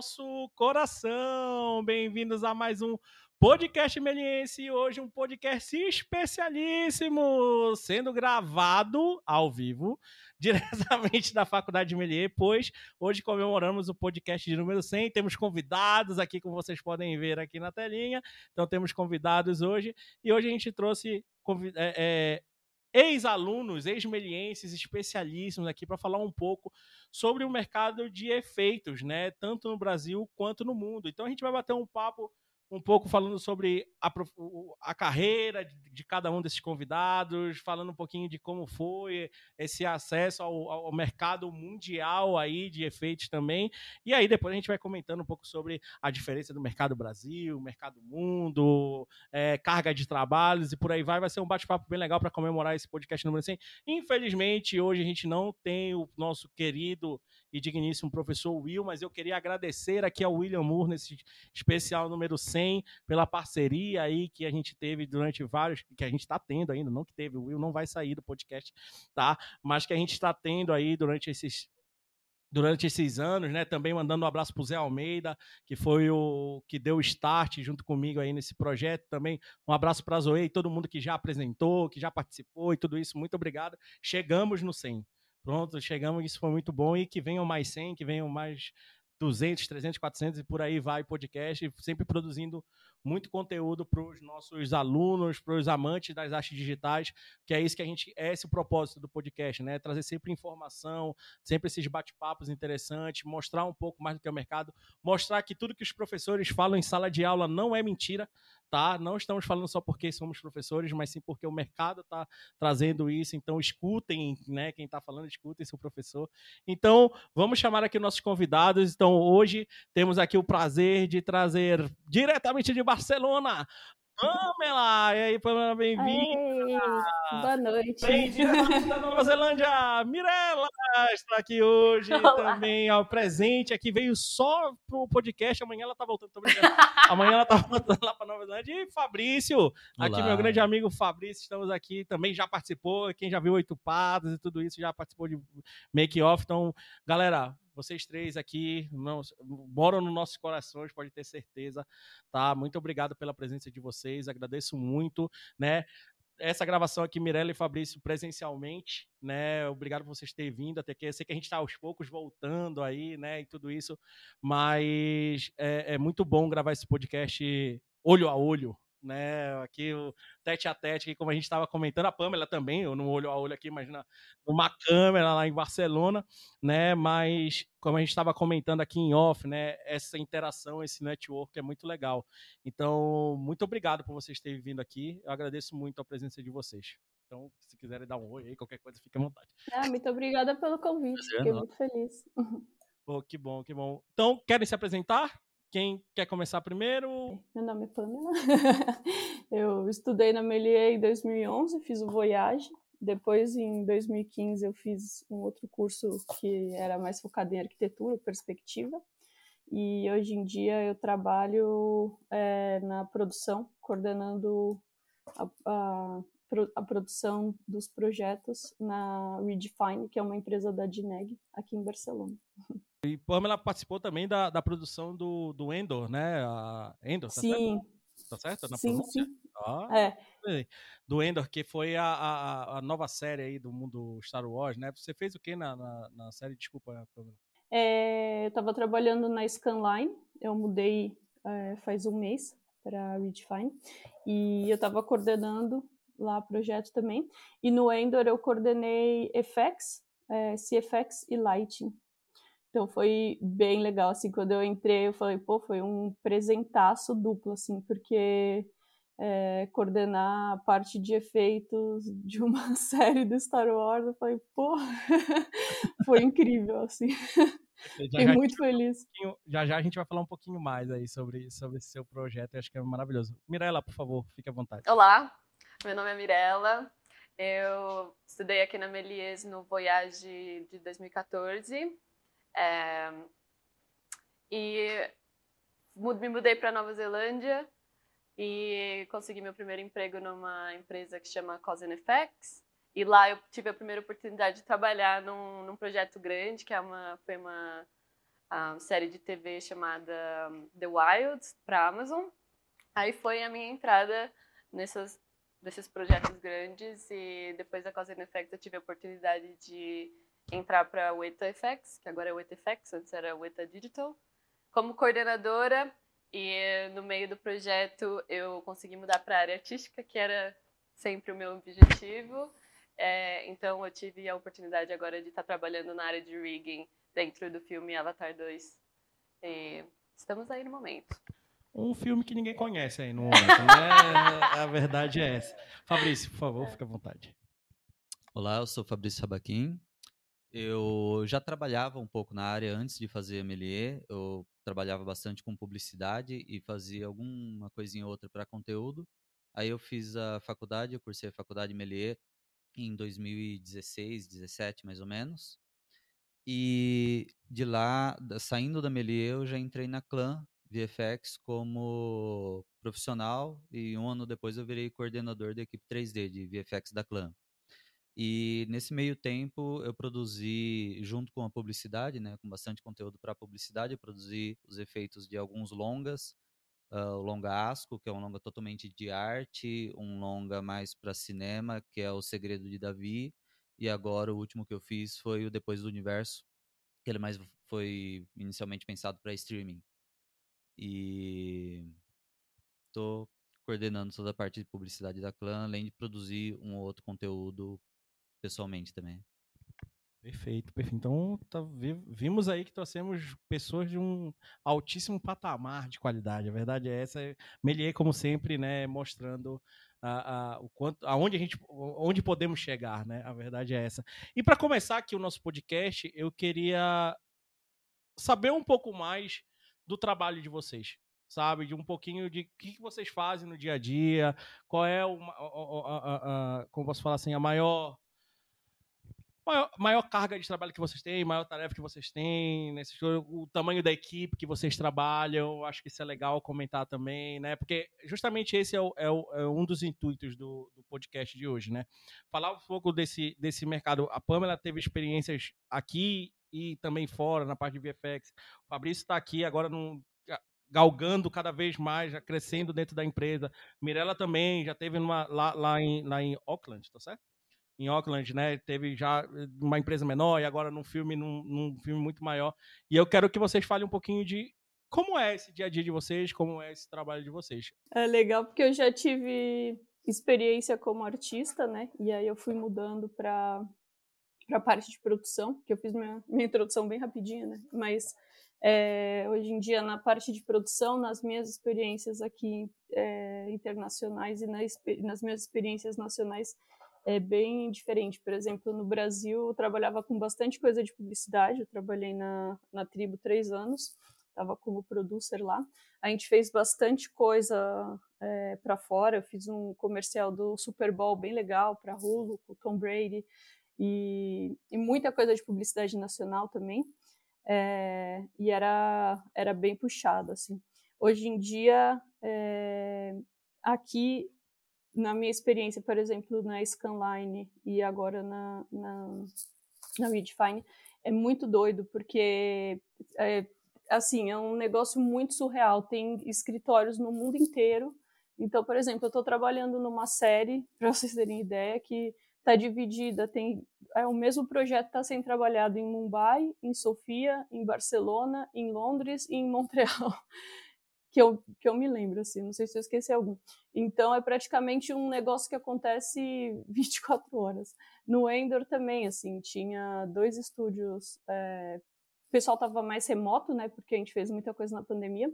nosso coração. Bem-vindos a mais um podcast meliense. Hoje um podcast especialíssimo, sendo gravado ao vivo, diretamente da Faculdade de Melier, pois hoje comemoramos o podcast de número 100. Temos convidados aqui, como vocês podem ver aqui na telinha. Então temos convidados hoje. E hoje a gente trouxe é, é, ex-alunos, ex-melienses, especialíssimos aqui para falar um pouco sobre o mercado de efeitos, né? Tanto no Brasil quanto no mundo. Então a gente vai bater um papo um pouco falando sobre a, a carreira de, de, cada um desses convidados, falando um pouquinho de como foi esse acesso ao, ao, mercado mundial aí de efeitos também. E aí depois a gente vai comentando um pouco sobre a diferença do mercado Brasil, mercado mundo, é, carga de trabalhos e por aí vai. Vai ser um bate-papo bem legal para comemorar esse podcast número 100. Infelizmente, hoje a gente não tem o nosso querido e digníssimo professor Will, mas eu queria agradecer aqui ao William Moore nesse especial número 100 pela parceria aí que a gente teve durante vários, que a gente está tendo ainda, não que teve, o Will não vai sair do podcast, tá? Mas que a gente está tendo aí durante esses durante esses anos, né? Também mandando um abraço para o Zé Almeida, que foi o que deu o start junto comigo aí nesse projeto. Também um abraço para a Zoe e todo mundo que já apresentou, que já participou e tudo isso. Muito obrigado. Chegamos no 100. Pronto, chegamos, isso foi muito bom e que venham mais 100, que venham mais 200, 300, 400 e por aí vai podcast, sempre produzindo muito conteúdo para os nossos alunos, para os amantes das artes digitais, que é isso que a gente é esse o propósito do podcast, né? Trazer sempre informação, sempre esses bate-papos interessantes, mostrar um pouco mais do que é o mercado, mostrar que tudo que os professores falam em sala de aula não é mentira, tá? Não estamos falando só porque somos professores, mas sim porque o mercado está trazendo isso. Então, escutem, né? Quem está falando, escutem seu professor. Então, vamos chamar aqui nossos convidados. Então, hoje temos aqui o prazer de trazer diretamente de Barcelona Pamela! E aí, Pamela, bem-vinda! Boa noite! Bem-vinda da Nova Zelândia! Mirella está aqui hoje Olá. também, ao presente, aqui veio só pro podcast, amanhã ela tá voltando, tô brincando. amanhã ela tá voltando lá para Nova Zelândia. E Fabrício, Olá. aqui meu grande amigo Fabrício, estamos aqui, também já participou, quem já viu Oito Patas e tudo isso, já participou de make-off, então, galera, vocês três aqui não, moram nos nossos corações, pode ter certeza, tá? Muito obrigado pela presença de vocês, agradeço muito, né? essa gravação aqui, Mirella e Fabrício, presencialmente, né? Obrigado por vocês terem vindo, até que eu sei que a gente está aos poucos voltando aí, né? E tudo isso, mas é, é muito bom gravar esse podcast olho a olho, né? Aqui o tete a tete, como a gente estava comentando, a Pamela também, eu não olho a olho aqui, imagina uma câmera lá em Barcelona, né? Mas como a gente estava comentando aqui em off, né? Essa interação, esse network é muito legal. Então, muito obrigado por vocês terem vindo aqui. Eu agradeço muito a presença de vocês. Então, se quiserem dar um oi aí, qualquer coisa, fique à vontade. Ah, muito obrigada pelo convite, fiquei muito feliz. Pô, que bom, que bom. Então, querem se apresentar? Quem quer começar primeiro? Meu nome é Pamela. eu estudei na Melier em 2011, fiz o Voyage. Depois, em 2015, eu fiz um outro curso que era mais focado em arquitetura, perspectiva. E hoje em dia eu trabalho é, na produção, coordenando a, a, a, produção dos projetos na Redefine, que é uma empresa da Dineg, aqui em Barcelona. E Pamela participou também da, da produção do, do Endor, né? A Endor, tá sim. certo? Tá certo? Na sim, sim. Ah, é. Do Endor, que foi a, a, a, nova série aí do mundo Star Wars, né? Você fez o que na, na, na série? Desculpa, Pamela. É, eu estava trabalhando na Scanline, eu mudei é, faz um mês para Redefine, e eu estava coordenando lá projeto também. E no Endor eu coordenei FX, é, CFX e Lighting. Então foi bem legal, assim, quando eu entrei, eu falei, pô, foi um presentaço duplo, assim, porque é, coordenar a parte de efeitos de uma série do Star Wars, eu falei, pô, foi incrível, assim. Fiquei muito feliz. Um já já a gente vai falar um pouquinho mais aí sobre, sobre esse seu projeto, eu acho que é maravilhoso. Mirella, por favor, fique à vontade. Olá, meu nome é Mirella, eu estudei aqui na Melies no Voyage de 2014, é, e me mudei para Nova Zelândia e consegui meu primeiro emprego numa empresa que chama Cause and Effects. E lá eu tive a primeira oportunidade de trabalhar num, num projeto grande, que é uma, foi uma a série de TV chamada The Wild para Amazon. Aí foi a minha entrada nessas desses projetos grandes e depois da Cause and Effects eu tive a oportunidade de entrar para o ETA Effects, que agora é o ETA Effects, antes era o ETA Digital, como coordenadora e no meio do projeto eu consegui mudar para a área artística, que era sempre o meu objetivo. É, então eu tive a oportunidade agora de estar trabalhando na área de rigging dentro do filme Avatar 2. E estamos aí no momento um filme que ninguém conhece aí no momento, né? A verdade é essa. Fabrício, por favor, fique à vontade. Olá, eu sou Fabrício Sabaquim. Eu já trabalhava um pouco na área antes de fazer MLE. Eu trabalhava bastante com publicidade e fazia alguma coisinha ou outra para conteúdo. Aí eu fiz a faculdade, eu cursei a faculdade MLE em 2016, 17 mais ou menos. E de lá, saindo da MLE, eu já entrei na Clã, VFX como profissional e um ano depois eu virei coordenador da equipe 3D de VFX da Clã. E nesse meio tempo eu produzi, junto com a publicidade, né, com bastante conteúdo para publicidade, eu produzi os efeitos de alguns longas, uh, o longa Asco, que é um longa totalmente de arte, um longa mais para cinema, que é o Segredo de Davi, e agora o último que eu fiz foi o Depois do Universo, que ele mais foi inicialmente pensado para streaming. E estou coordenando toda a parte de publicidade da clã, além de produzir um ou outro conteúdo pessoalmente também. Perfeito, perfeito. Então, tá, vimos aí que trouxemos pessoas de um altíssimo patamar de qualidade. A verdade é essa. Melier, como sempre, né, mostrando a, a, o quanto, aonde a gente, onde podemos chegar, né? A verdade é essa. E para começar aqui o nosso podcast, eu queria saber um pouco mais do trabalho de vocês, sabe? De um pouquinho de o que, vocês fazem no dia a dia, qual é o, a, a, a, como posso falar assim, a maior, maior, maior carga de trabalho que vocês têm, maior tarefa que vocês têm, nesse, o tamanho da equipe que vocês trabalham, acho que isso é legal comentar também, né? Porque justamente esse é, o, é, o, é um dos intuitos do, do, podcast de hoje, né? Falar um pouco desse, desse mercado. A Pamela teve experiências aqui e também fora, na parte de VFX. O Fabrício está aqui agora galgando cada vez mais, já crescendo dentro da empresa. Mirella também já teve numa, lá, lá, em, lá em Auckland, tá certo? Em Auckland, né? Teve já uma empresa menor e agora num filme, num, num filme muito maior. E eu quero que vocês falem um pouquinho de como é esse dia a dia de vocês, como é esse trabalho de vocês. É legal porque eu já tive experiência como artista, né? E aí eu fui mudando para para a parte de produção, que eu fiz minha, minha introdução bem rapidinha, né? Mas é, hoje em dia, na parte de produção, nas minhas experiências aqui é, internacionais e nas, nas minhas experiências nacionais, é bem diferente. Por exemplo, no Brasil, eu trabalhava com bastante coisa de publicidade, eu trabalhei na, na Tribo três anos, estava como producer lá. A gente fez bastante coisa é, para fora, eu fiz um comercial do Super Bowl bem legal para Hulu, com Tom Brady e, e muita coisa de publicidade nacional também. É, e era, era bem puxado, assim. Hoje em dia, é, aqui, na minha experiência, por exemplo, na Scanline e agora na, na, na Redefine, é muito doido, porque, é, assim, é um negócio muito surreal. Tem escritórios no mundo inteiro. Então, por exemplo, eu estou trabalhando numa série, para vocês terem ideia, que está dividida, tem é o mesmo projeto está sendo trabalhado em Mumbai, em Sofia, em Barcelona, em Londres e em Montreal. que eu, que eu me lembro, assim, não sei se eu esqueci algum. Então, é praticamente um negócio que acontece 24 horas. No Endor também, assim, tinha dois estúdios. É, o pessoal estava mais remoto, né, porque a gente fez muita coisa na pandemia,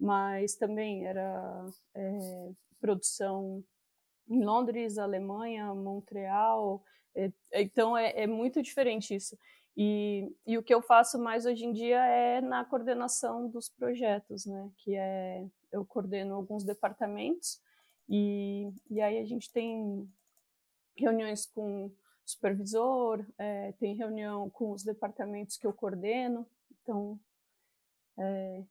mas também era é, produção em Londres, Alemanha, Montreal. É, então é, é, muito diferente isso. E, e o que eu faço mais hoje em dia é na coordenação dos projetos, né? Que é eu coordeno alguns departamentos e, e aí a gente tem reuniões com supervisor, é, tem reunião com os departamentos que eu coordeno. Então é,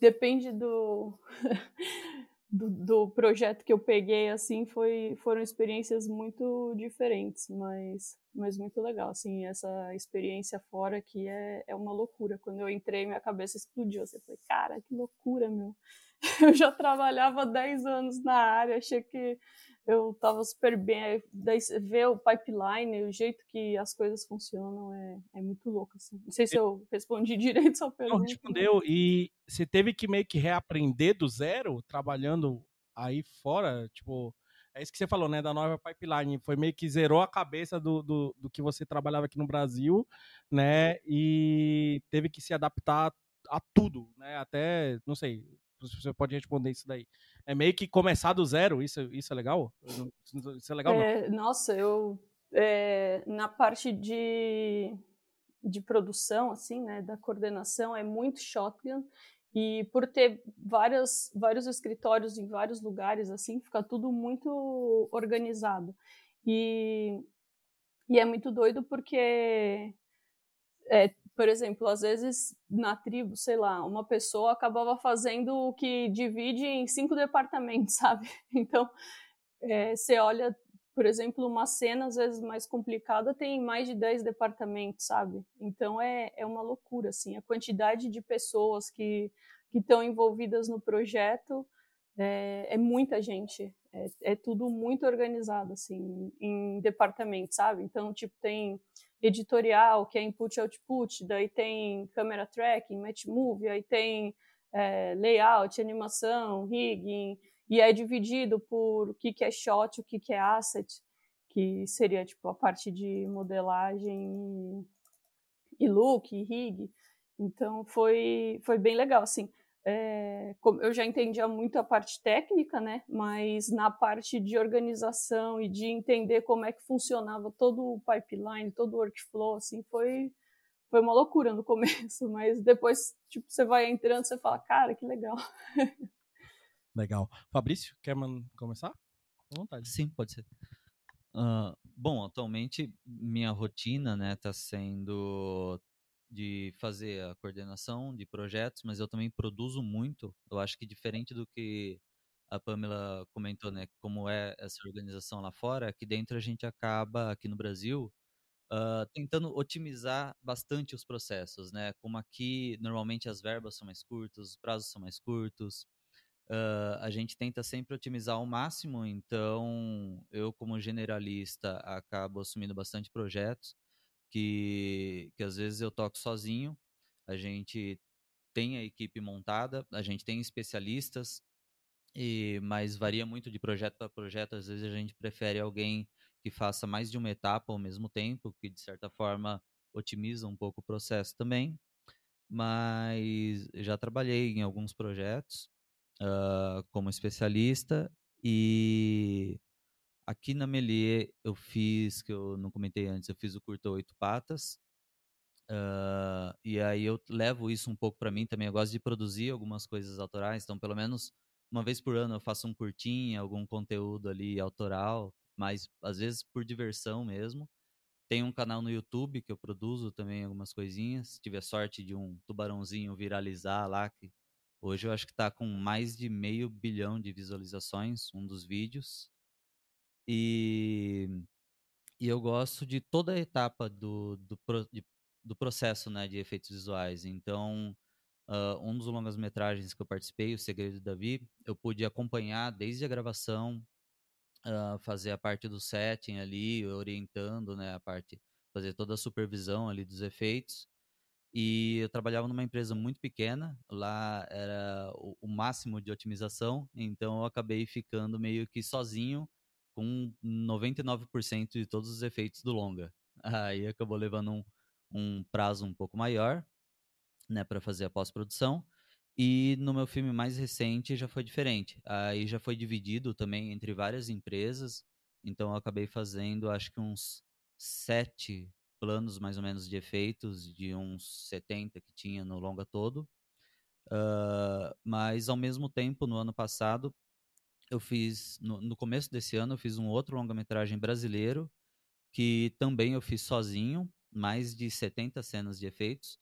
depende do do, do, projeto que eu peguei, assim, foi, foram experiências muito diferentes, mas, mas muito legal, assim, essa experiência fora aqui é, é uma loucura. Quando eu entrei, minha cabeça explodiu, assim, eu falei, cara, que loucura, meu. Eu já trabalhava 10 anos na área, achei que eu estava super bem. Daí ver o pipeline, o jeito que as coisas funcionam é, é muito louco. Assim. Não sei se eu respondi direito sua pergunta. Não, respondeu. E você teve que meio que reaprender do zero, trabalhando aí fora, tipo. É isso que você falou, né? Da nova pipeline. Foi meio que zerou a cabeça do, do, do que você trabalhava aqui no Brasil, né? E teve que se adaptar a tudo, né? Até, não sei, você pode responder isso daí. É meio que começar do zero, isso, isso é legal? Isso é legal? É, nossa, eu é, na parte de, de produção, assim, né, da coordenação, é muito shotgun. E por ter várias, vários escritórios em vários lugares, assim, fica tudo muito organizado. E, e é muito doido porque é, por exemplo, às vezes na tribo, sei lá, uma pessoa acabava fazendo o que divide em cinco departamentos, sabe? Então, é, você olha, por exemplo, uma cena às vezes mais complicada tem mais de dez departamentos, sabe? Então é, é uma loucura, assim, a quantidade de pessoas que estão envolvidas no projeto é, é muita gente, é, é, tudo muito organizado, assim, em departamentos, sabe? Então, tipo, tem editorial, que é input e output, daí tem camera tracking, match move, aí tem é, layout, animação, rigging, e é dividido por o que, que é shot, o que, que é asset, que seria tipo a parte de modelagem e look, e rig. Então foi, foi bem legal, assim é, eu já entendia muito a parte técnica, né? Mas na parte de organização e de entender como é que funcionava todo o pipeline, todo o workflow, assim, foi foi uma loucura no começo, mas depois, tipo, você vai entrando, você fala, cara, que legal. Legal. Fabrício, quer começar? À vontade. Sim, pode ser. Uh, bom, atualmente minha rotina, né, tá sendo de fazer a coordenação de projetos, mas eu também produzo muito. Eu acho que diferente do que a Pamela comentou, né, como é essa organização lá fora, aqui dentro a gente acaba, aqui no Brasil, uh, tentando otimizar bastante os processos, né? Como aqui, normalmente as verbas são mais curtas, os prazos são mais curtos, uh, a gente tenta sempre otimizar ao máximo, então eu, como generalista, acabo assumindo bastante projetos, que, que às vezes eu toco sozinho, a gente tem a equipe montada, a gente tem especialistas, e mas varia muito de projeto para projeto. Às vezes a gente prefere alguém que faça mais de uma etapa ao mesmo tempo, que de certa forma otimiza um pouco o processo também. Mas já trabalhei em alguns projetos uh, como especialista e Aqui na Melier eu fiz, que eu não comentei antes, eu fiz o curta Oito Patas. Uh, e aí eu levo isso um pouco para mim também. Eu gosto de produzir algumas coisas autorais, então pelo menos uma vez por ano eu faço um curtinho, algum conteúdo ali autoral, mas às vezes por diversão mesmo. Tem um canal no YouTube que eu produzo também algumas coisinhas. Se tiver sorte de um tubarãozinho viralizar lá, que hoje eu acho que está com mais de meio bilhão de visualizações, um dos vídeos. E, e eu gosto de toda a etapa do, do, de, do processo né, de efeitos visuais. Então, uh, um dos longas-metragens que eu participei, O Segredo de Davi, eu pude acompanhar desde a gravação, uh, fazer a parte do setting ali, orientando né, a parte, fazer toda a supervisão ali dos efeitos. E eu trabalhava numa empresa muito pequena, lá era o, o máximo de otimização, então eu acabei ficando meio que sozinho com 99% de todos os efeitos do longa. Aí acabou levando um, um prazo um pouco maior, né, para fazer a pós-produção. E no meu filme mais recente já foi diferente. Aí já foi dividido também entre várias empresas. Então eu acabei fazendo, acho que uns sete planos mais ou menos de efeitos, de uns 70 que tinha no longa todo. Uh, mas ao mesmo tempo, no ano passado, eu fiz, no, no começo desse ano, eu fiz um outro longa-metragem brasileiro, que também eu fiz sozinho, mais de 70 cenas de efeitos.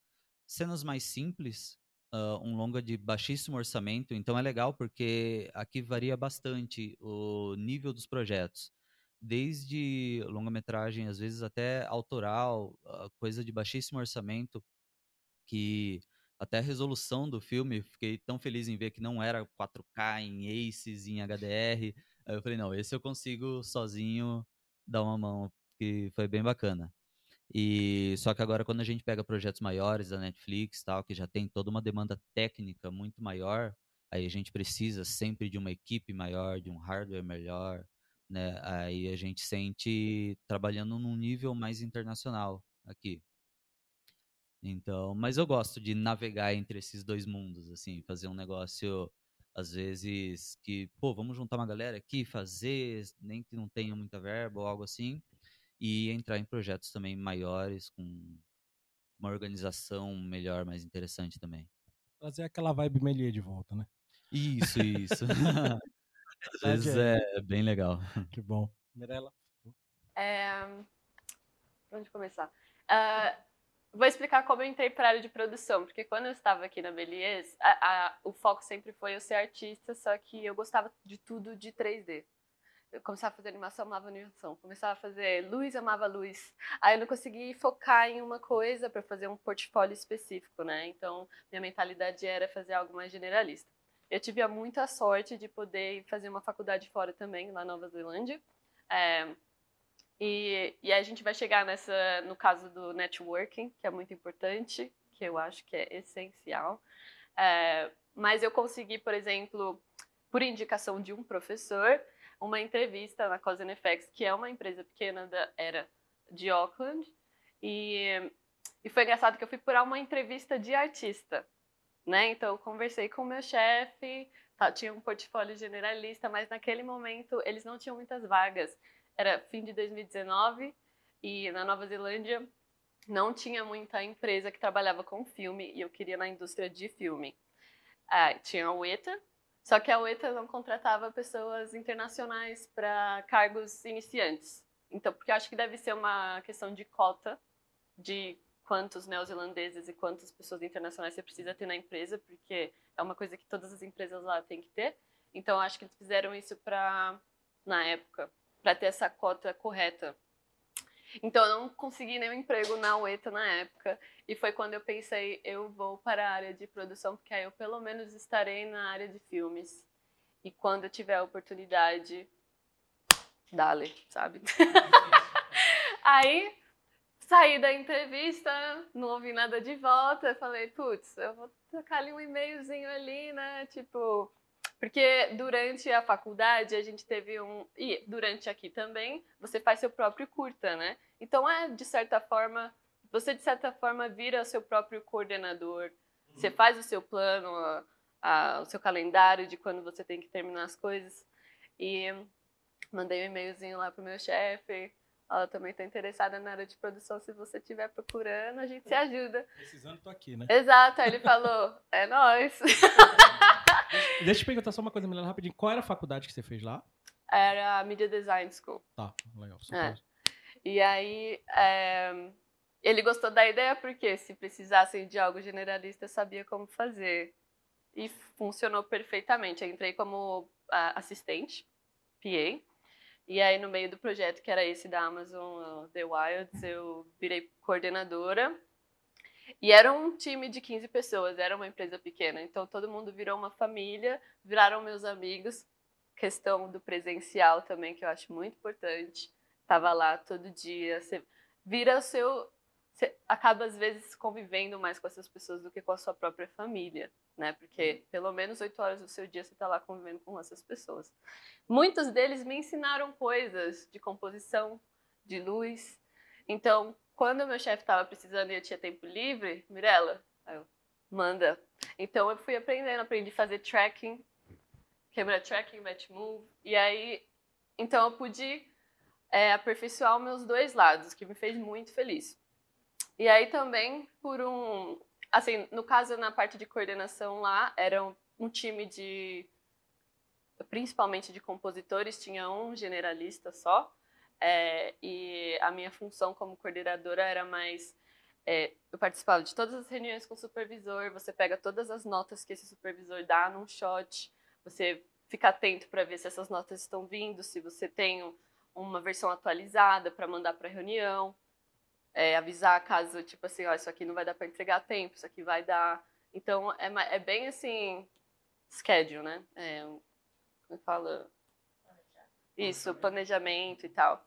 Cenas mais simples, uh, um longa de baixíssimo orçamento, então é legal porque aqui varia bastante o nível dos projetos. Desde longa-metragem, às vezes até autoral, uh, coisa de baixíssimo orçamento, que até a resolução do filme, fiquei tão feliz em ver que não era 4K em ACES, em HDR. Aí eu falei, não, esse eu consigo sozinho dar uma mão, que foi bem bacana. E só que agora quando a gente pega projetos maiores da Netflix, tal, que já tem toda uma demanda técnica muito maior, aí a gente precisa sempre de uma equipe maior, de um hardware melhor, né? Aí a gente sente trabalhando num nível mais internacional aqui. Então, mas eu gosto de navegar entre esses dois mundos, assim, fazer um negócio às vezes que, pô, vamos juntar uma galera aqui, fazer, nem que não tenha muita verba ou algo assim, e entrar em projetos também maiores, com uma organização melhor, mais interessante também. Trazer aquela vibe Melier de volta, né? Isso, isso. Às vezes é bem legal. Que bom. Mirella? É... Onde começar? Uh, vou explicar como eu entrei para a área de produção, porque quando eu estava aqui na a, o foco sempre foi eu ser artista, só que eu gostava de tudo de 3D eu começava a fazer animação, amava animação. Começava a fazer luz, amava luz. Aí eu não consegui focar em uma coisa para fazer um portfólio específico, né? Então, minha mentalidade era fazer algo mais generalista. Eu tive a muita sorte de poder fazer uma faculdade fora também, lá na Nova Zelândia. É, e, e a gente vai chegar nessa, no caso do networking, que é muito importante, que eu acho que é essencial. É, mas eu consegui, por exemplo, por indicação de um professor, uma entrevista na Cause FX, que é uma empresa pequena da era de Auckland, e, e foi engraçado que eu fui por uma entrevista de artista, né? Então eu conversei com o meu chefe, tá, tinha um portfólio generalista, mas naquele momento eles não tinham muitas vagas. Era fim de 2019 e na Nova Zelândia não tinha muita empresa que trabalhava com filme e eu queria na indústria de filme. Ah, tinha a UETA, só que a UETA não contratava pessoas internacionais para cargos iniciantes. Então, porque eu acho que deve ser uma questão de cota de quantos neozelandeses e quantas pessoas internacionais você precisa ter na empresa, porque é uma coisa que todas as empresas lá têm que ter. Então, acho que eles fizeram isso para na época, para ter essa cota correta. Então, eu não consegui nenhum emprego na UETA na época. E foi quando eu pensei, eu vou para a área de produção, porque aí eu pelo menos estarei na área de filmes. E quando eu tiver a oportunidade, dale, sabe? aí saí da entrevista, não ouvi nada de volta, falei, putz, eu vou tocar ali um e-mailzinho ali, né? Tipo, porque durante a faculdade a gente teve um. E durante aqui também, você faz seu próprio curta, né? Então é, de certa forma, você, de certa forma, vira seu próprio coordenador. Você faz o seu plano, a, a, o seu calendário de quando você tem que terminar as coisas. E mandei um e-mailzinho lá pro meu chefe. Ela também está interessada na área de produção. Se você estiver procurando, a gente se ajuda. Precisando, tô aqui, né? Exato. Aí ele falou: é nós. Deixa eu perguntar só uma coisa, Milena, rapidinho. Qual era a faculdade que você fez lá? Era a Media Design School. Tá, legal. É. E aí, é, ele gostou da ideia porque se precisassem de algo generalista, eu sabia como fazer. E funcionou perfeitamente. Eu entrei como uh, assistente, PA. E aí, no meio do projeto, que era esse da Amazon, uh, The Wilds, eu virei coordenadora. E era um time de 15 pessoas, era uma empresa pequena. Então, todo mundo virou uma família, viraram meus amigos. Questão do presencial também, que eu acho muito importante. Tava lá todo dia. Você vira o seu você acaba às vezes convivendo mais com essas pessoas do que com a sua própria família, né? Porque uhum. pelo menos oito horas do seu dia você está lá convivendo com essas pessoas. Muitos deles me ensinaram coisas de composição, de luz. Então, quando meu chefe estava precisando e eu tinha tempo livre, Mirella, eu, manda. Então eu fui aprendendo, aprendi a fazer tracking, câmera tracking, match move, e aí, então eu pude é, aperfeiçoar meus dois lados, que me fez muito feliz. E aí também por um, assim, no caso na parte de coordenação lá, era um, um time de principalmente de compositores, tinha um generalista só. É, e a minha função como coordenadora era mais é, eu participava de todas as reuniões com o supervisor, você pega todas as notas que esse supervisor dá num shot, você fica atento para ver se essas notas estão vindo, se você tem uma versão atualizada para mandar para a reunião, é, avisar caso, tipo assim, ó, isso aqui não vai dar para entregar a tempo, isso aqui vai dar. Então, é, é bem assim, schedule, né? É, como fala? Isso, planejamento e tal.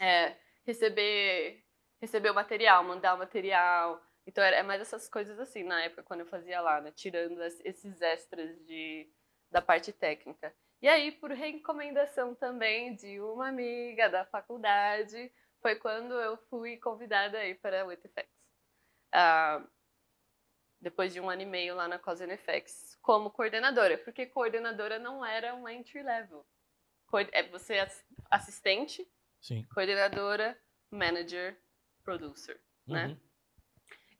É, receber, receber o material, mandar o material. Então, é mais essas coisas assim, na época, quando eu fazia lá, né? Tirando esses extras de, da parte técnica. E aí, por recomendação também de uma amiga da faculdade, foi quando eu fui convidada aí para o ETFX. Ah, depois de um ano e meio lá na Cause FX, como coordenadora, porque coordenadora não era um entry level. É você é assistente, Sim. coordenadora, manager, producer, né? Uhum. né?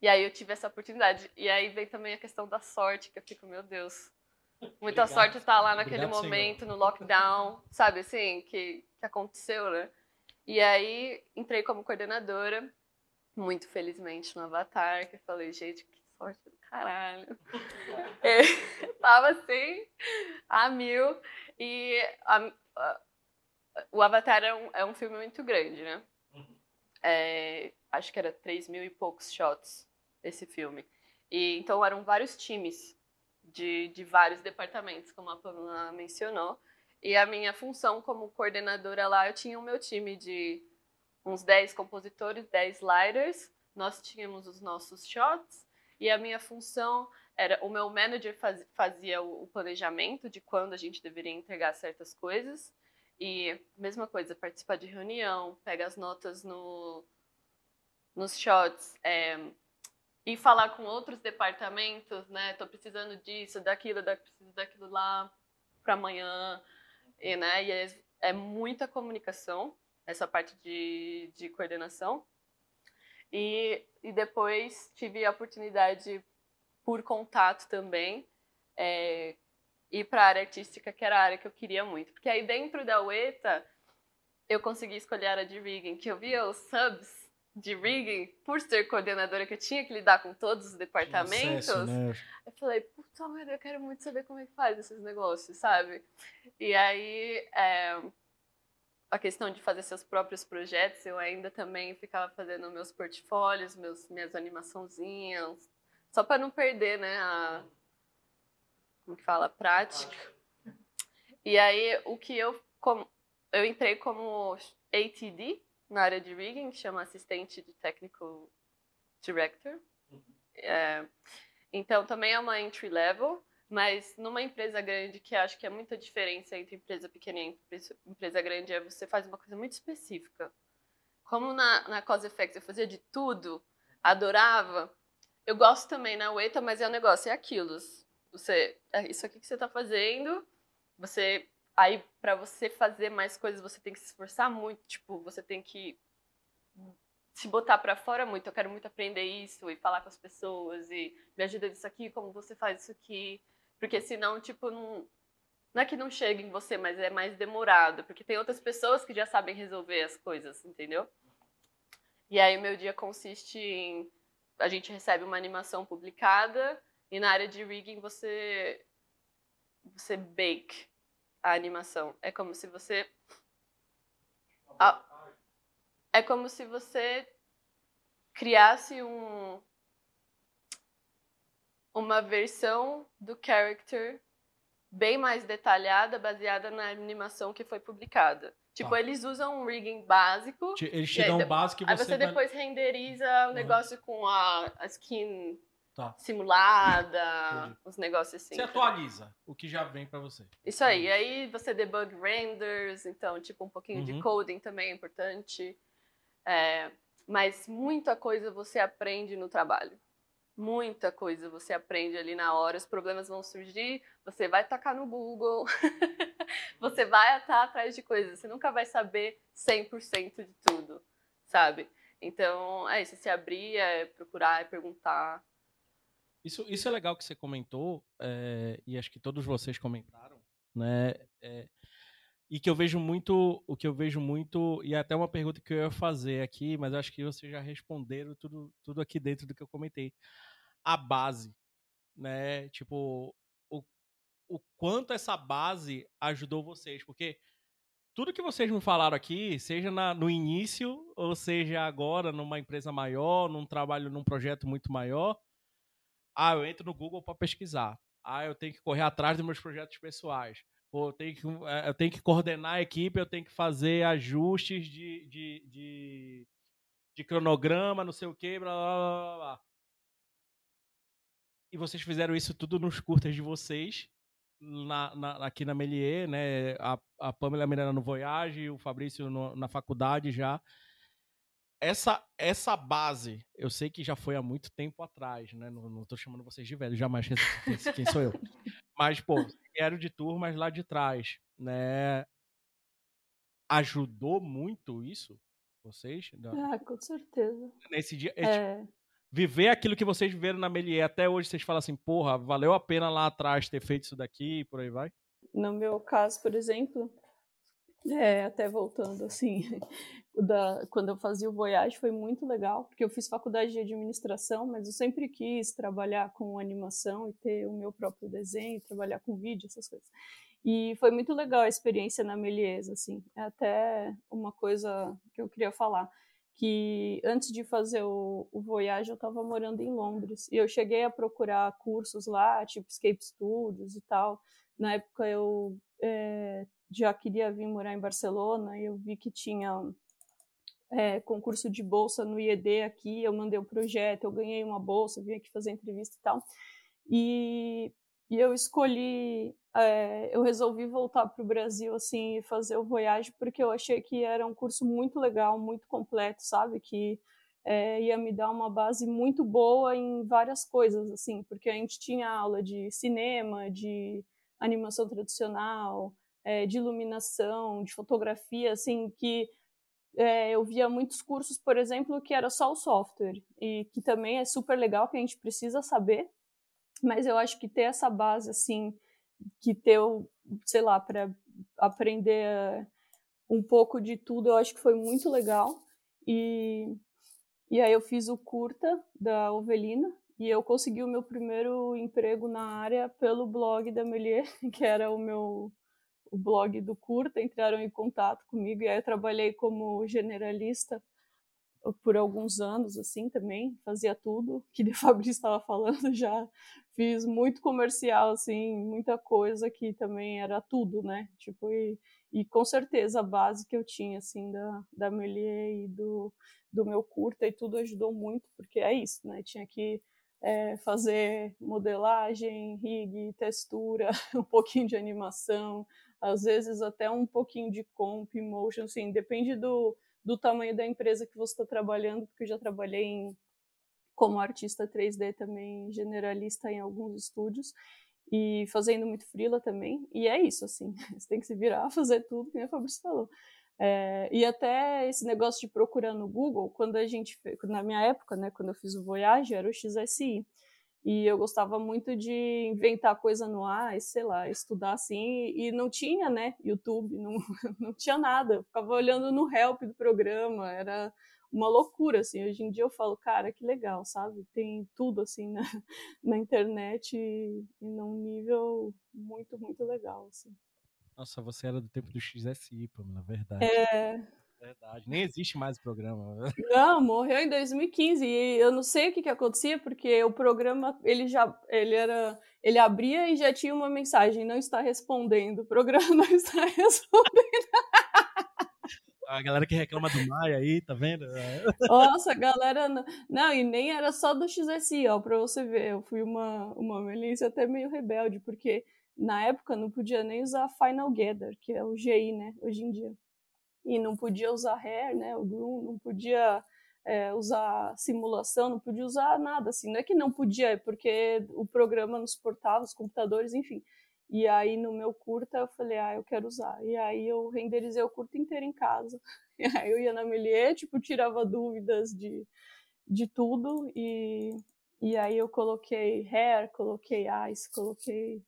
E aí eu tive essa oportunidade. E aí vem também a questão da sorte, que eu fico, meu Deus, muita Obrigado. sorte estar lá naquele Obrigado, momento, senhor. no lockdown, sabe assim, que, que aconteceu, né? E aí entrei como coordenadora, muito felizmente no Avatar, que eu falei, gente, que sorte do caralho. é, tava assim, a mil. E a, a, o Avatar é um, é um filme muito grande, né? É, acho que era 3 mil e poucos shots esse filme. E, então eram vários times de, de vários departamentos, como a Pamela mencionou. E a minha função como coordenadora lá, eu tinha o meu time de uns 10 compositores, 10 lighters. Nós tínhamos os nossos shots e a minha função era o meu manager faz, fazia o, planejamento de quando a gente deveria entregar certas coisas e mesma coisa participar de reunião pega as notas no nos shots é, e falar com outros departamentos né? Tô precisando disso daquilo da, preciso daquilo lá para amanhã e né? E é, é muita comunicação essa parte de, de coordenação. E, e depois tive a oportunidade, por contato também, é, ir para a área artística, que era a área que eu queria muito. Porque aí dentro da UETA, eu consegui escolher a área de rigging, que eu via os subs de rigging, por ser coordenadora, que eu tinha que lidar com todos os departamentos. Acesso, né? Eu falei, puta merda, eu quero muito saber como é que faz esses negócios, sabe? E aí, é, a questão de fazer seus próprios projetos, eu ainda também ficava fazendo meus portfólios, meus, minhas animaçãozinhas, só para não perder, né, a como que fala, prática. E aí o que eu como eu entrei como ATD na área de rigging, que chama assistente de technical director. É, então também é uma entry level. Mas numa empresa grande, que acho que é muita diferença entre empresa pequena e empresa grande, é você faz uma coisa muito específica. Como na, na Cause Effects eu fazia de tudo, adorava, eu gosto também na UETA, mas é um negócio, é aquilo. Você, é isso aqui que você está fazendo, você aí para você fazer mais coisas você tem que se esforçar muito, tipo, você tem que se botar para fora muito. Eu quero muito aprender isso e falar com as pessoas e me ajuda nisso aqui, como você faz isso aqui. Porque senão, tipo, não, não é que não chega em você, mas é mais demorado. Porque tem outras pessoas que já sabem resolver as coisas, entendeu? E aí o meu dia consiste em. A gente recebe uma animação publicada e na área de rigging você. Você bake a animação. É como se você. É como se você criasse um, uma versão do character bem mais detalhada, baseada na animação que foi publicada. Tipo, tá. eles usam um rigging básico. Eles te dão um básico e você. Aí você vai... depois renderiza o negócio uhum. com a, a skin tá. simulada, Entendi. os negócios assim. Você atualiza o que já vem para você. Isso aí. Aí você debug renders, então, tipo, um pouquinho uhum. de coding também é importante. É, mas muita coisa você aprende no trabalho muita coisa você aprende ali na hora, os problemas vão surgir, você vai tacar no Google, você vai estar atrás de coisas, você nunca vai saber 100% de tudo, sabe? Então, é isso, se abrir, é procurar, é perguntar. Isso, isso é legal que você comentou, é, e acho que todos vocês comentaram, né? É, e que eu vejo muito, o que eu vejo muito, e é até uma pergunta que eu ia fazer aqui, mas acho que vocês já responderam tudo, tudo aqui dentro do que eu comentei. A base, né? Tipo, o, o quanto essa base ajudou vocês, porque tudo que vocês me falaram aqui, seja na, no início, ou seja agora numa empresa maior, num trabalho, num projeto muito maior, ah, eu entro no Google para pesquisar. Ah, eu tenho que correr atrás dos meus projetos pessoais Pô, eu, tenho que, é, eu tenho que coordenar a equipe, eu tenho que fazer ajustes de, de, de, de cronograma, não sei o que, blá, blá, blá, blá. E vocês fizeram isso tudo nos curtas de vocês, na, na, aqui na Melier, né? A, a Pamela Miranda no Voyage, o Fabrício no, na faculdade já. Essa, essa base, eu sei que já foi há muito tempo atrás, né? Não, não tô chamando vocês de velho, jamais quem sou eu. Mas, pô, vieram de turmas lá de trás, né? Ajudou muito isso? Vocês? Ah, com certeza. Nesse dia. É... Tipo, viver aquilo que vocês viveram na Melier, até hoje vocês falam assim, porra, valeu a pena lá atrás ter feito isso daqui e por aí vai? No meu caso, por exemplo, é, até voltando assim, da, quando eu fazia o Voyage foi muito legal, porque eu fiz faculdade de administração, mas eu sempre quis trabalhar com animação e ter o meu próprio desenho, trabalhar com vídeo, essas coisas. E foi muito legal a experiência na Melies, assim. É até uma coisa que eu queria falar, que antes de fazer o, o Voyage eu estava morando em Londres, e eu cheguei a procurar cursos lá, tipo Escape Studios e tal. Na época eu é, já queria vir morar em Barcelona, e eu vi que tinha é, concurso de bolsa no IED aqui, eu mandei o um projeto, eu ganhei uma bolsa, vim aqui fazer entrevista e tal. E, e eu escolhi, é, eu resolvi voltar para o Brasil assim e fazer o Voyage porque eu achei que era um curso muito legal, muito completo, sabe? Que é, ia me dar uma base muito boa em várias coisas, assim, porque a gente tinha aula de cinema, de animação tradicional, é, de iluminação, de fotografia, assim, que é, eu via muitos cursos, por exemplo, que era só o software, e que também é super legal, que a gente precisa saber, mas eu acho que ter essa base, assim, que ter, sei lá, para aprender um pouco de tudo, eu acho que foi muito legal. E, e aí eu fiz o curta da Ovelina, e eu consegui o meu primeiro emprego na área pelo blog da Melier, que era o meu o blog do Curta, entraram em contato comigo e aí eu trabalhei como generalista por alguns anos, assim, também, fazia tudo que o Fabrício estava falando, já fiz muito comercial, assim, muita coisa que também era tudo, né, tipo, e, e com certeza a base que eu tinha, assim, da, da Melier e do, do meu curta e tudo ajudou muito, porque é isso, né, tinha que é, fazer modelagem, rig, textura, um pouquinho de animação, às vezes até um pouquinho de comp, motion, assim, depende do, do tamanho da empresa que você está trabalhando, porque eu já trabalhei em, como artista 3D também, generalista em alguns estúdios, e fazendo muito frila também, e é isso, assim, você tem que se virar, fazer tudo, que a Fabrício falou. É, e até esse negócio de procurar no Google, quando a gente, na minha época, né, quando eu fiz o Voyage, era o XSI, e eu gostava muito de inventar coisa no ar, e, sei lá, estudar assim, e não tinha, né, YouTube, não, não tinha nada, eu ficava olhando no help do programa, era uma loucura, assim, hoje em dia eu falo, cara, que legal, sabe, tem tudo, assim, na, na internet, e, e num nível muito, muito legal, assim. Nossa, você era do tempo do XSI, na verdade. É, Verdade. Nem existe mais o programa. Não, morreu em 2015 e eu não sei o que, que acontecia porque o programa ele já ele era ele abria e já tinha uma mensagem não está respondendo. O programa não está respondendo. A galera que reclama do Maia aí, tá vendo? Nossa, a galera. Não, não, e nem era só do XSI, ó, pra você ver. Eu fui uma, uma milícia até meio rebelde, porque na época não podia nem usar Final Gather, que é o GI, né, hoje em dia e não podia usar hair, né, o groom, não podia é, usar simulação, não podia usar nada, assim, não é que não podia, é porque o programa nos portava, os computadores, enfim. E aí no meu curta eu falei, ah, eu quero usar. E aí eu renderizei o curta inteiro em casa. E aí eu ia na Melier, tipo, tirava dúvidas de, de tudo e, e aí eu coloquei hair, coloquei ice, coloquei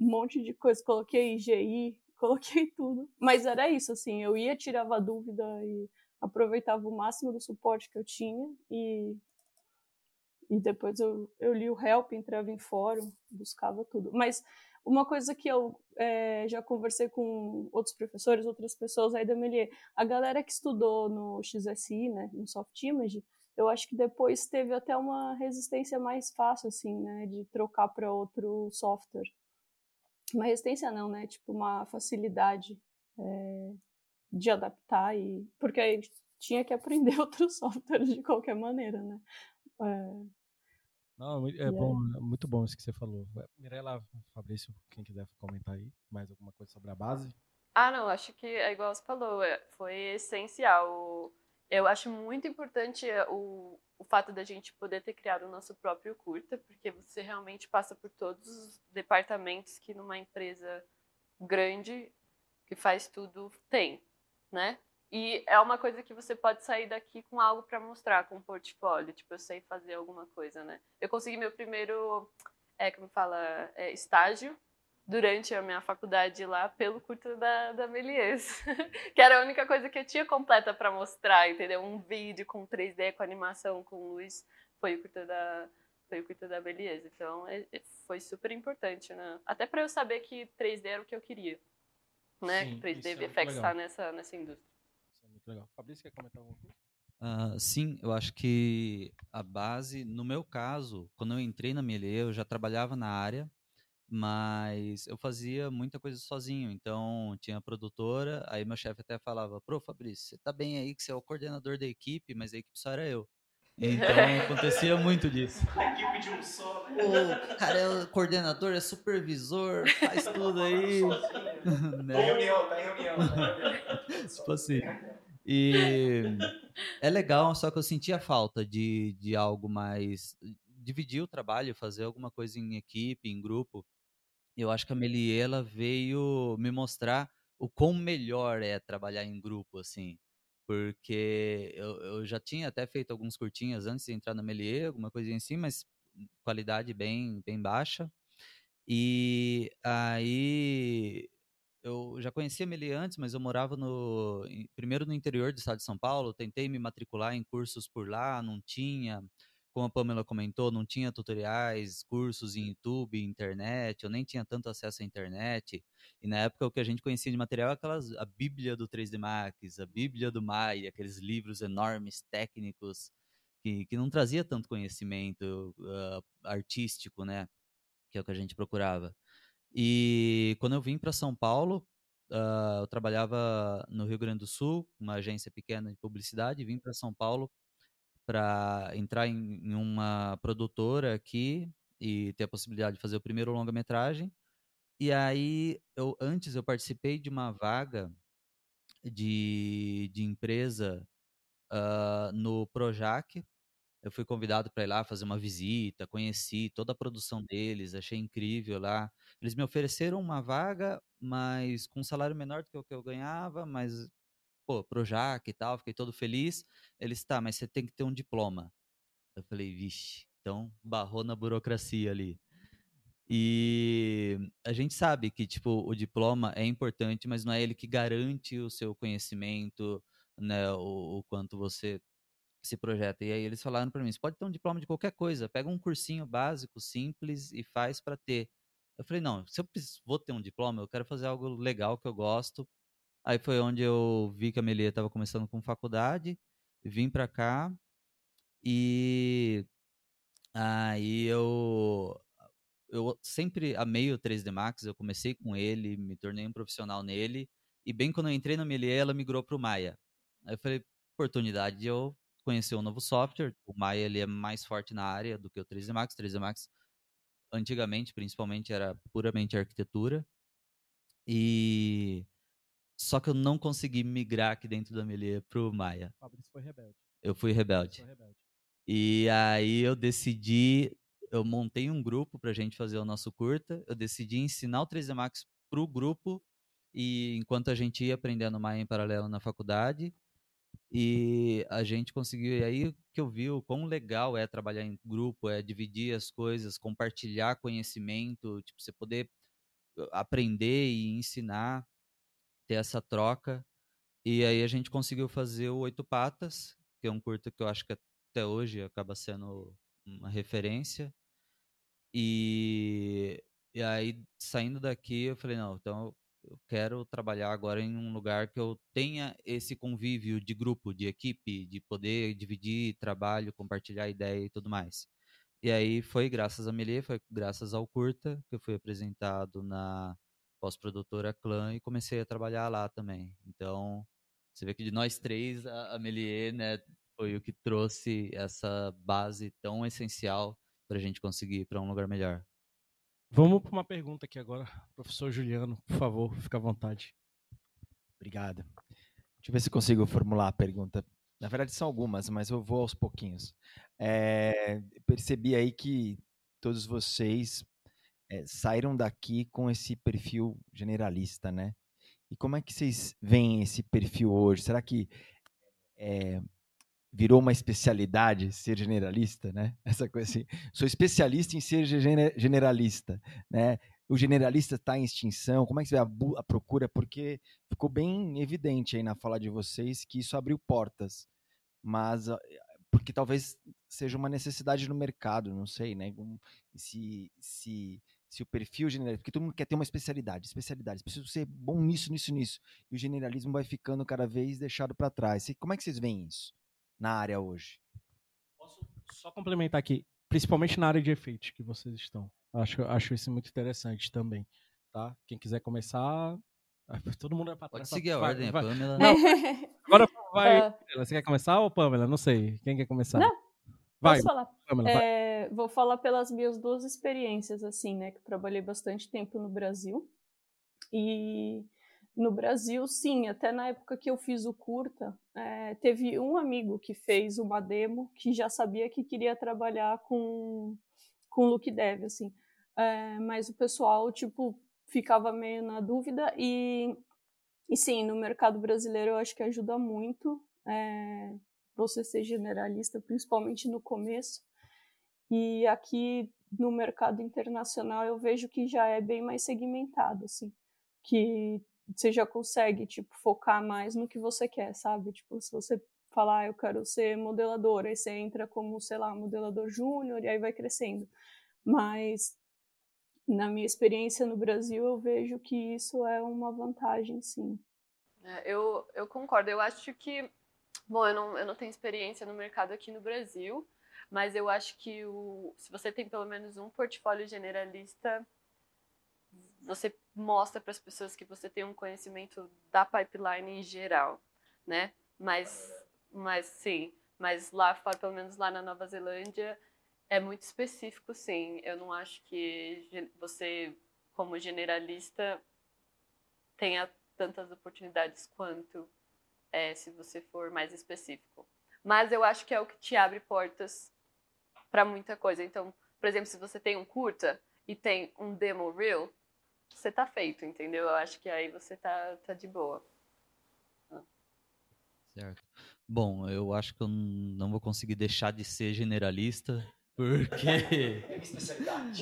um monte de coisa, coloquei IGI, coloquei tudo. Mas era isso, assim, eu ia, tirava dúvida e aproveitava o máximo do suporte que eu tinha e, e depois eu, eu li o help, entrava em fórum, buscava tudo. Mas uma coisa que eu é, já conversei com outros professores, outras pessoas aí da Melier, a galera que estudou no XSI, né, no Soft Image, eu acho que depois teve até uma resistência mais fácil, assim, né, de trocar para outro software. Uma resistência não, né, tipo uma facilidade é, de adaptar e porque aí tinha que aprender outro software de qualquer maneira, né. É, não, é bom, é muito bom isso que você falou. Mirela, Fabrício, quem quiser comentar aí, mais alguma coisa sobre a base? Ah, não, acho que é igual você falou, foi essencial. Eu acho muito importante o, o fato da gente poder ter criado o nosso próprio curta, porque você realmente passa por todos os departamentos que numa empresa grande que faz tudo tem, né? E é uma coisa que você pode sair daqui com algo para mostrar, com um portfólio. Tipo, eu sei fazer alguma coisa, né? Eu consegui meu primeiro, é, como fala, é, estágio durante a minha faculdade lá pelo curto da, da Melies. que era a única coisa que eu tinha completa para mostrar, entendeu? Um vídeo com 3D, com animação, com luz. Foi o curto da, foi o curto da Melies. Então, é, é, foi super importante, né? Até para eu saber que 3D era o que eu queria. Né? Sim, 3D VFX está nessa, nessa indústria. Muito legal. Fabrício, quer comentar alguma coisa? Uh, sim, eu acho que a base, no meu caso, quando eu entrei na Mielê, eu já trabalhava na área, mas eu fazia muita coisa sozinho. Então, tinha a produtora, aí meu chefe até falava: Pro Fabrício, você tá bem aí que você é o coordenador da equipe, mas a equipe só era eu. Então acontecia muito disso. A equipe de um só, né? O cara é o coordenador, é supervisor, faz tudo aí. né? Tá em reunião, tá em reunião. Tá em reunião. tipo assim. E é legal, só que eu sentia falta de, de algo mais. dividir o trabalho, fazer alguma coisa em equipe, em grupo. Eu acho que a Melie, ela veio me mostrar o quão melhor é trabalhar em grupo, assim. Porque eu, eu já tinha até feito alguns curtinhas antes de entrar na Melie, alguma coisinha assim, mas qualidade bem, bem baixa. E aí eu já conhecia Meli antes, mas eu morava no primeiro no interior do estado de São Paulo, tentei me matricular em cursos por lá, não tinha, como a Pamela comentou, não tinha tutoriais, cursos em YouTube, internet, eu nem tinha tanto acesso à internet. E na época o que a gente conhecia de material é aquelas a Bíblia do 3D Max, a Bíblia do Maya, aqueles livros enormes técnicos que, que não trazia tanto conhecimento uh, artístico, né? Que é o que a gente procurava. E quando eu vim para São Paulo, uh, eu trabalhava no Rio Grande do Sul, uma agência pequena de publicidade, vim para São Paulo para entrar em, em, uma produtora aqui e ter a possibilidade de fazer o primeiro longa-metragem. E aí, eu, antes eu participei de uma vaga de, de empresa uh, no Projac, eu fui convidado para ir lá fazer uma visita, conheci toda a produção deles, achei incrível lá. Eles me ofereceram uma vaga, mas com um salário menor do que o que eu ganhava, mas, pô, Projac e tal, fiquei todo feliz. Eles, tá, mas você tem que ter um diploma. Eu falei, vixe, então barrou na burocracia ali. E a gente sabe que, tipo, o diploma é importante, mas não é ele que garante o seu conhecimento, né, o, o quanto você esse projeto. E aí eles falaram para mim: você pode ter um diploma de qualquer coisa, pega um cursinho básico, simples e faz para ter. Eu falei: não, se eu vou ter um diploma, eu quero fazer algo legal que eu gosto. Aí foi onde eu vi que a Melia estava começando com faculdade, vim para cá e aí eu eu sempre amei o 3D Max, eu comecei com ele, me tornei um profissional nele, e bem quando eu entrei na Melia, ela migrou para o Maia. Aí eu falei, oportunidade de eu conhecer um novo software. O Maya ele é mais forte na área do que o 3D Max. O 3D Max, antigamente, principalmente, era puramente arquitetura. E só que eu não consegui migrar aqui dentro da Melia pro Maya. Fabrício foi rebelde. Eu fui rebelde. Foi rebelde. E aí eu decidi, eu montei um grupo pra gente fazer o nosso curta. Eu decidi ensinar o 3D Max pro grupo e enquanto a gente ia aprendendo Maya em paralelo na faculdade, e a gente conseguiu, e aí que eu vi o quão legal é trabalhar em grupo, é dividir as coisas, compartilhar conhecimento, tipo, você poder aprender e ensinar. Ter essa troca. E aí a gente conseguiu fazer o Oito Patas, que é um curta que eu acho que até hoje acaba sendo uma referência. E, e aí, saindo daqui, eu falei, não, então eu quero trabalhar agora em um lugar que eu tenha esse convívio de grupo, de equipe, de poder dividir trabalho, compartilhar ideia e tudo mais. E aí foi graças a Melie, foi graças ao Curta, que eu fui apresentado na pós-produtora Clã e comecei a trabalhar lá também. Então, você vê que de nós três, a Melie, né, foi o que trouxe essa base tão essencial para a gente conseguir ir para um lugar melhor. Vamos para uma pergunta aqui agora. Professor Juliano, por favor, fica à vontade. Obrigado. Deixa eu ver se consigo formular a pergunta. Na verdade, são algumas, mas eu vou aos pouquinhos. É, percebi aí que todos vocês é, saíram daqui com esse perfil generalista, né? E como é que vocês veem esse perfil hoje? Será que é, virou uma especialidade ser generalista, né? Essa coisa assim. Sou especialista em ser generalista, né? O generalista está em extinção. Como é que você vê a, a, procura? Porque ficou bem evidente aí na fala de vocês que isso abriu portas, mas ah, porque talvez seja uma necessidade no mercado, não sei, né? Se se se o perfil generalista, porque todo mundo quer ter uma especialidade, especialidade, preciso ser bom nisso, nisso, nisso, e o generalismo vai ficando cada vez deixado para trás. E como é que vocês veem isso? na área hoje? Posso só complementar aqui, principalmente na área de efeitos que vocês estão. Acho, acho isso muito interessante também. Tá? Quem quiser começar, todo mundo é para trás. Pode seguir a vai, ordem, vai. Pamela. Não, agora vai. Uh, você quer começar ou Pamela? Não sei. Quem quer começar? Não. Vai, Posso falar? Pamela, é, vou falar pelas minhas duas experiências, assim, né? Que eu trabalhei bastante tempo no Brasil. E no Brasil, sim, até na época que eu fiz o curta, é, teve um amigo que fez uma demo que já sabia que queria trabalhar com, com look dev, assim. É, mas o pessoal, tipo, ficava meio na dúvida e, e sim, no mercado brasileiro eu acho que ajuda muito é, você ser generalista, principalmente no começo. E aqui no mercado internacional eu vejo que já é bem mais segmentado, assim, que você já consegue, tipo, focar mais no que você quer, sabe? Tipo, se você falar, ah, eu quero ser modelador, aí você entra como, sei lá, modelador júnior e aí vai crescendo. Mas na minha experiência no Brasil, eu vejo que isso é uma vantagem, sim. É, eu, eu concordo. Eu acho que, bom, eu não, eu não tenho experiência no mercado aqui no Brasil, mas eu acho que o, se você tem pelo menos um portfólio generalista, você mostra para as pessoas que você tem um conhecimento da pipeline em geral, né? Mas, mas sim, mas lá fora, pelo menos lá na Nova Zelândia, é muito específico, sim. Eu não acho que você, como generalista, tenha tantas oportunidades quanto é, se você for mais específico. Mas eu acho que é o que te abre portas para muita coisa. Então, por exemplo, se você tem um curta e tem um demo reel, você tá feito, entendeu? Eu acho que aí você tá, tá de boa. Certo. Bom, eu acho que eu não vou conseguir deixar de ser generalista, porque.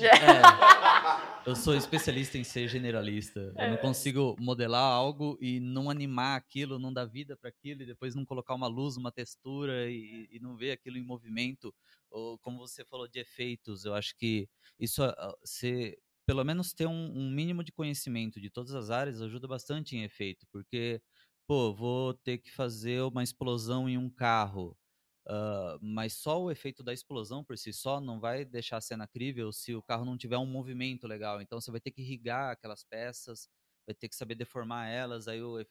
é, eu sou especialista em ser generalista. Eu não é. consigo modelar algo e não animar aquilo, não dar vida para aquilo, e depois não colocar uma luz, uma textura e, e, não ver aquilo em movimento. Ou, como você falou de efeitos, eu acho que isso ser pelo menos ter um, um, mínimo de conhecimento de todas as áreas ajuda bastante em efeito, porque, pô, vou ter que fazer uma explosão em um carro, uh, mas só o efeito da explosão por si só não vai deixar a cena crível se o carro não tiver um movimento legal. Então você vai ter que irrigar aquelas peças, vai ter que saber deformar elas, aí o,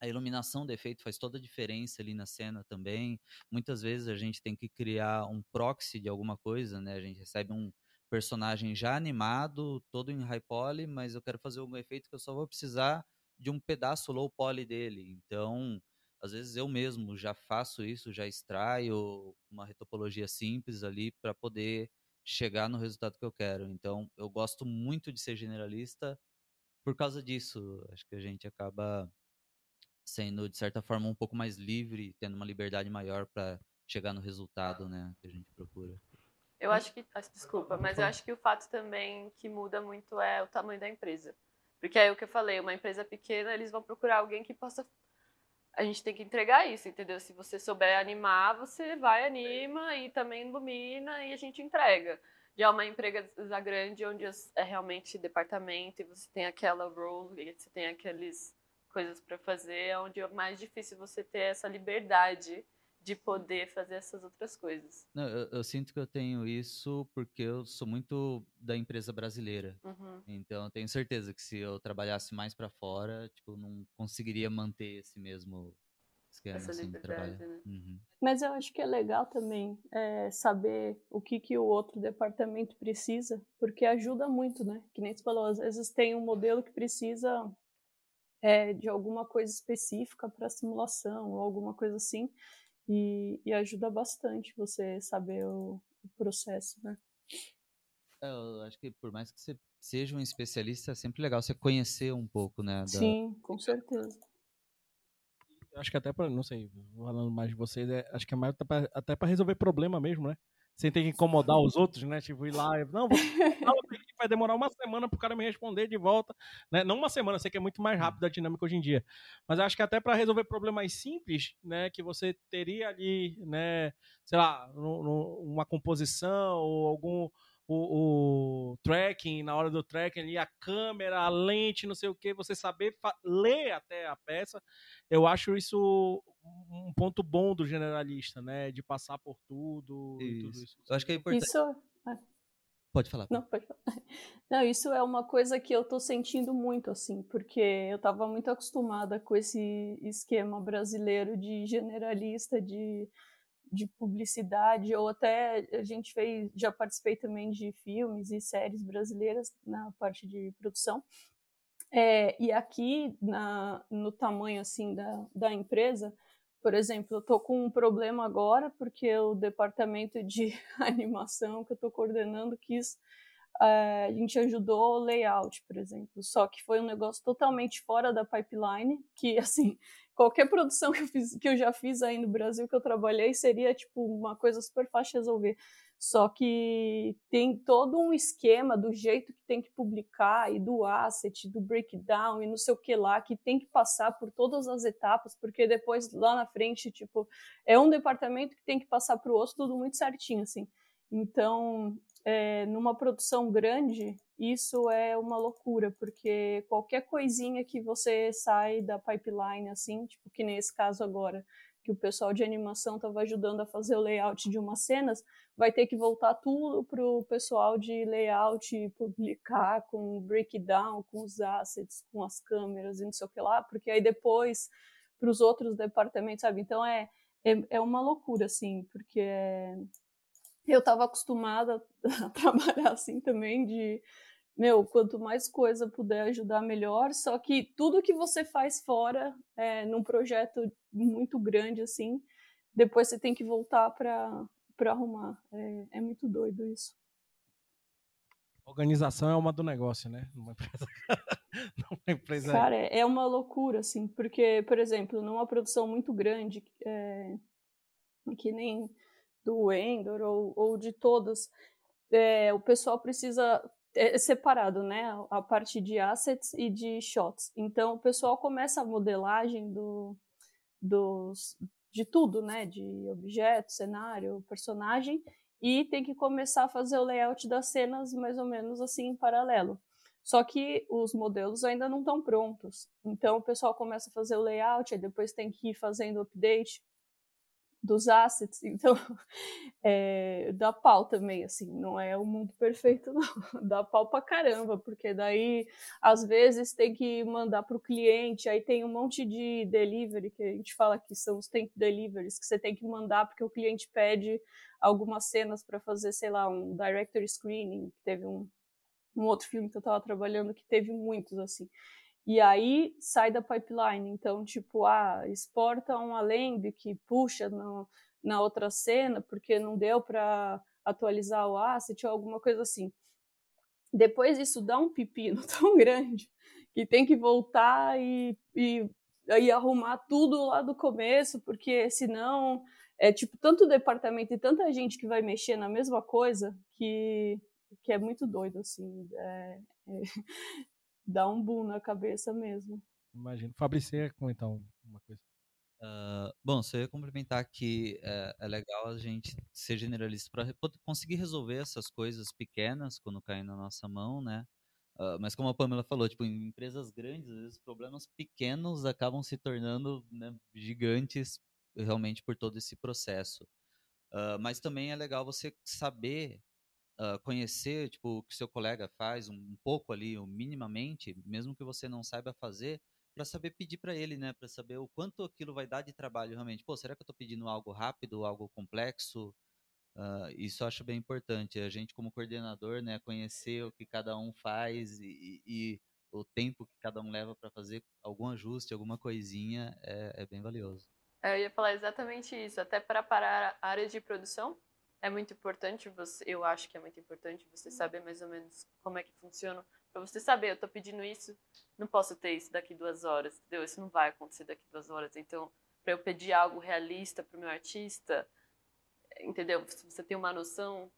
a iluminação do efeito faz toda a diferença ali na cena também. Muitas vezes a gente tem que criar um proxy de alguma coisa, né? A gente recebe um, personagem já animado, todo em high poly, mas eu quero fazer um efeito que eu só vou precisar de um pedaço low poly dele. Então, às vezes eu mesmo já faço isso, já extraio uma retopologia simples ali para poder chegar no resultado que eu quero. Então, eu gosto muito de ser generalista por causa disso. Acho que a gente acaba sendo de certa forma um pouco mais livre, tendo uma liberdade maior para chegar no resultado, né, que a gente procura. Eu acho que, desculpa, mas eu acho que o fato também que muda muito é o tamanho da empresa. Porque é o que eu falei, uma empresa pequena, eles vão procurar alguém que possa a gente tem que entregar isso, entendeu? Se você souber animar, você vai, anima e também ilumina e a gente entrega. Já uma empresa grande onde é realmente departamento e você tem aquela role, você tem aqueles coisas para fazer, é onde é mais difícil você ter essa liberdade de poder fazer essas outras coisas. Não, eu, eu, sinto que eu tenho isso porque eu sou muito da empresa brasileira. Uhum. Então, eu tenho certeza que se eu trabalhasse mais para fora, tipo, não conseguiria manter esse mesmo esquema Essa assim, de trabalho. Né? Uhum. Mas eu acho que é legal também é, saber o que, que o outro departamento precisa, porque ajuda muito, né? Que nem você falou, às vezes tem um modelo que precisa é, de alguma coisa específica para simulação ou alguma coisa assim. E, e ajuda bastante você saber o, o processo, né? É, eu acho que por mais que você seja um especialista, é sempre legal você conhecer um pouco, né? Da... Sim, com certeza. Acho que até para, não sei, falando mais de vocês, é, acho que é mais até para resolver problema mesmo, né? Sem ter que incomodar os outros, né? Tipo, ir lá, não, vou, vai demorar uma semana pro cara me responder de volta, né? Não uma semana, sei que é muito mais rápido a dinâmica hoje em dia. Mas acho que até para resolver problemas simples, né, que você teria ali, né, sei lá, no, no, uma composição ou algum o, o, tracking, na hora do tracking ali, a câmera, a lente, não sei o que, você saber ler até a peça, eu acho isso um ponto bom do generalista, né? De passar por tudo isso. e tudo isso. Eu acho que é importante. Isso... Pode falar. Não, pode falar. Não, isso é uma coisa que eu tô sentindo muito, assim, porque eu tava muito acostumada com esse esquema brasileiro de generalista, de de publicidade, ou até a gente fez, já participei também de filmes e séries brasileiras na parte de produção. É, e aqui, na, no tamanho assim da, da empresa, por exemplo, eu estou com um problema agora porque o departamento de animação que eu estou coordenando quis é, a gente ajudou o layout, por exemplo. Só que foi um negócio totalmente fora da pipeline, que assim, qualquer produção que eu, fiz, que eu já fiz aí no Brasil que eu trabalhei seria tipo uma coisa super fácil de resolver. Só que tem todo um esquema do jeito que tem que publicar e do asset, do breakdown e não sei o que lá, que tem que passar por todas as etapas, porque depois lá na frente, tipo, é um departamento que tem que passar para o outro tudo muito certinho, assim. Então, é, numa produção grande, isso é uma loucura, porque qualquer coisinha que você sai da pipeline, assim, tipo que nesse caso agora, que o pessoal de animação estava ajudando a fazer o layout de umas cenas, vai ter que voltar tudo para o pessoal de layout publicar com breakdown, com os assets, com as câmeras e não sei o que lá, porque aí depois para os outros departamentos, sabe? Então é, é, é uma loucura, assim, porque é, eu estava acostumada a trabalhar assim também, de, meu, quanto mais coisa puder ajudar, melhor. Só que tudo que você faz fora, é, num projeto muito grande assim, depois você tem que voltar para arrumar. É, é muito doido isso. Organização é uma do negócio, né? Numa empresa. numa empresa... Cara, é uma loucura, assim, porque, por exemplo, numa produção muito grande, é, que nem do Endor ou, ou de todas, é, o pessoal precisa é, é separado, né? A parte de assets e de shots. Então o pessoal começa a modelagem do, dos, de tudo, né? De objeto, cenário, personagem, e tem que começar a fazer o layout das cenas mais ou menos assim em paralelo. Só que os modelos ainda não estão prontos. Então o pessoal começa a fazer o layout, e depois tem que ir fazendo update dos assets, então é, dá pau também, assim, não é o mundo perfeito, não, dá pau pra caramba, porque daí às vezes tem que mandar para o cliente, aí tem um monte de delivery, que a gente fala que são os temp deliveries, que você tem que mandar porque o cliente pede algumas cenas para fazer, sei lá, um director screening, teve um, um outro filme que eu estava trabalhando que teve muitos, assim, e aí sai da pipeline. Então, tipo, ah, exporta um Alembic, puxa no, na outra cena, porque não deu para atualizar o asset ou alguma coisa assim. Depois isso dá um pepino tão grande que tem que voltar e, e, e arrumar tudo lá do começo, porque senão é tipo tanto departamento e tanta gente que vai mexer na mesma coisa que, que é muito doido, assim. É, é, dá um boom na cabeça mesmo. Imagino. Fabrício, comentar uma coisa. Uh, bom, só ia complementar que é, é legal a gente ser generalista para conseguir resolver essas coisas pequenas quando caem na nossa mão, né? Uh, mas como a Pamela falou, tipo, em empresas grandes, às vezes problemas pequenos acabam se tornando né, gigantes realmente por todo esse processo. Uh, mas também é legal você saber uh, conhecer tipo, o que seu colega faz um, um pouco ali, minimamente, mesmo que você não saiba fazer, para saber pedir para ele, né? Para saber o quanto aquilo vai dar de trabalho realmente. Pô, será que eu estou pedindo algo rápido, algo complexo? Uh, isso eu acho bem importante. A gente, como coordenador, né, conhecer o que cada um faz e, e o tempo que cada um leva para fazer algum ajuste, alguma coisinha, é, é bem valioso. Eu ia falar exatamente isso. Até para parar a área de produção, é muito importante você, eu acho que é muito importante você saber mais ou menos como é que funciona, para você saber, eu estou pedindo isso, não posso ter isso daqui duas horas, entendeu? Isso não vai acontecer daqui duas horas. Então, para eu pedir algo realista para o meu artista, entendeu? Se você tem uma noção,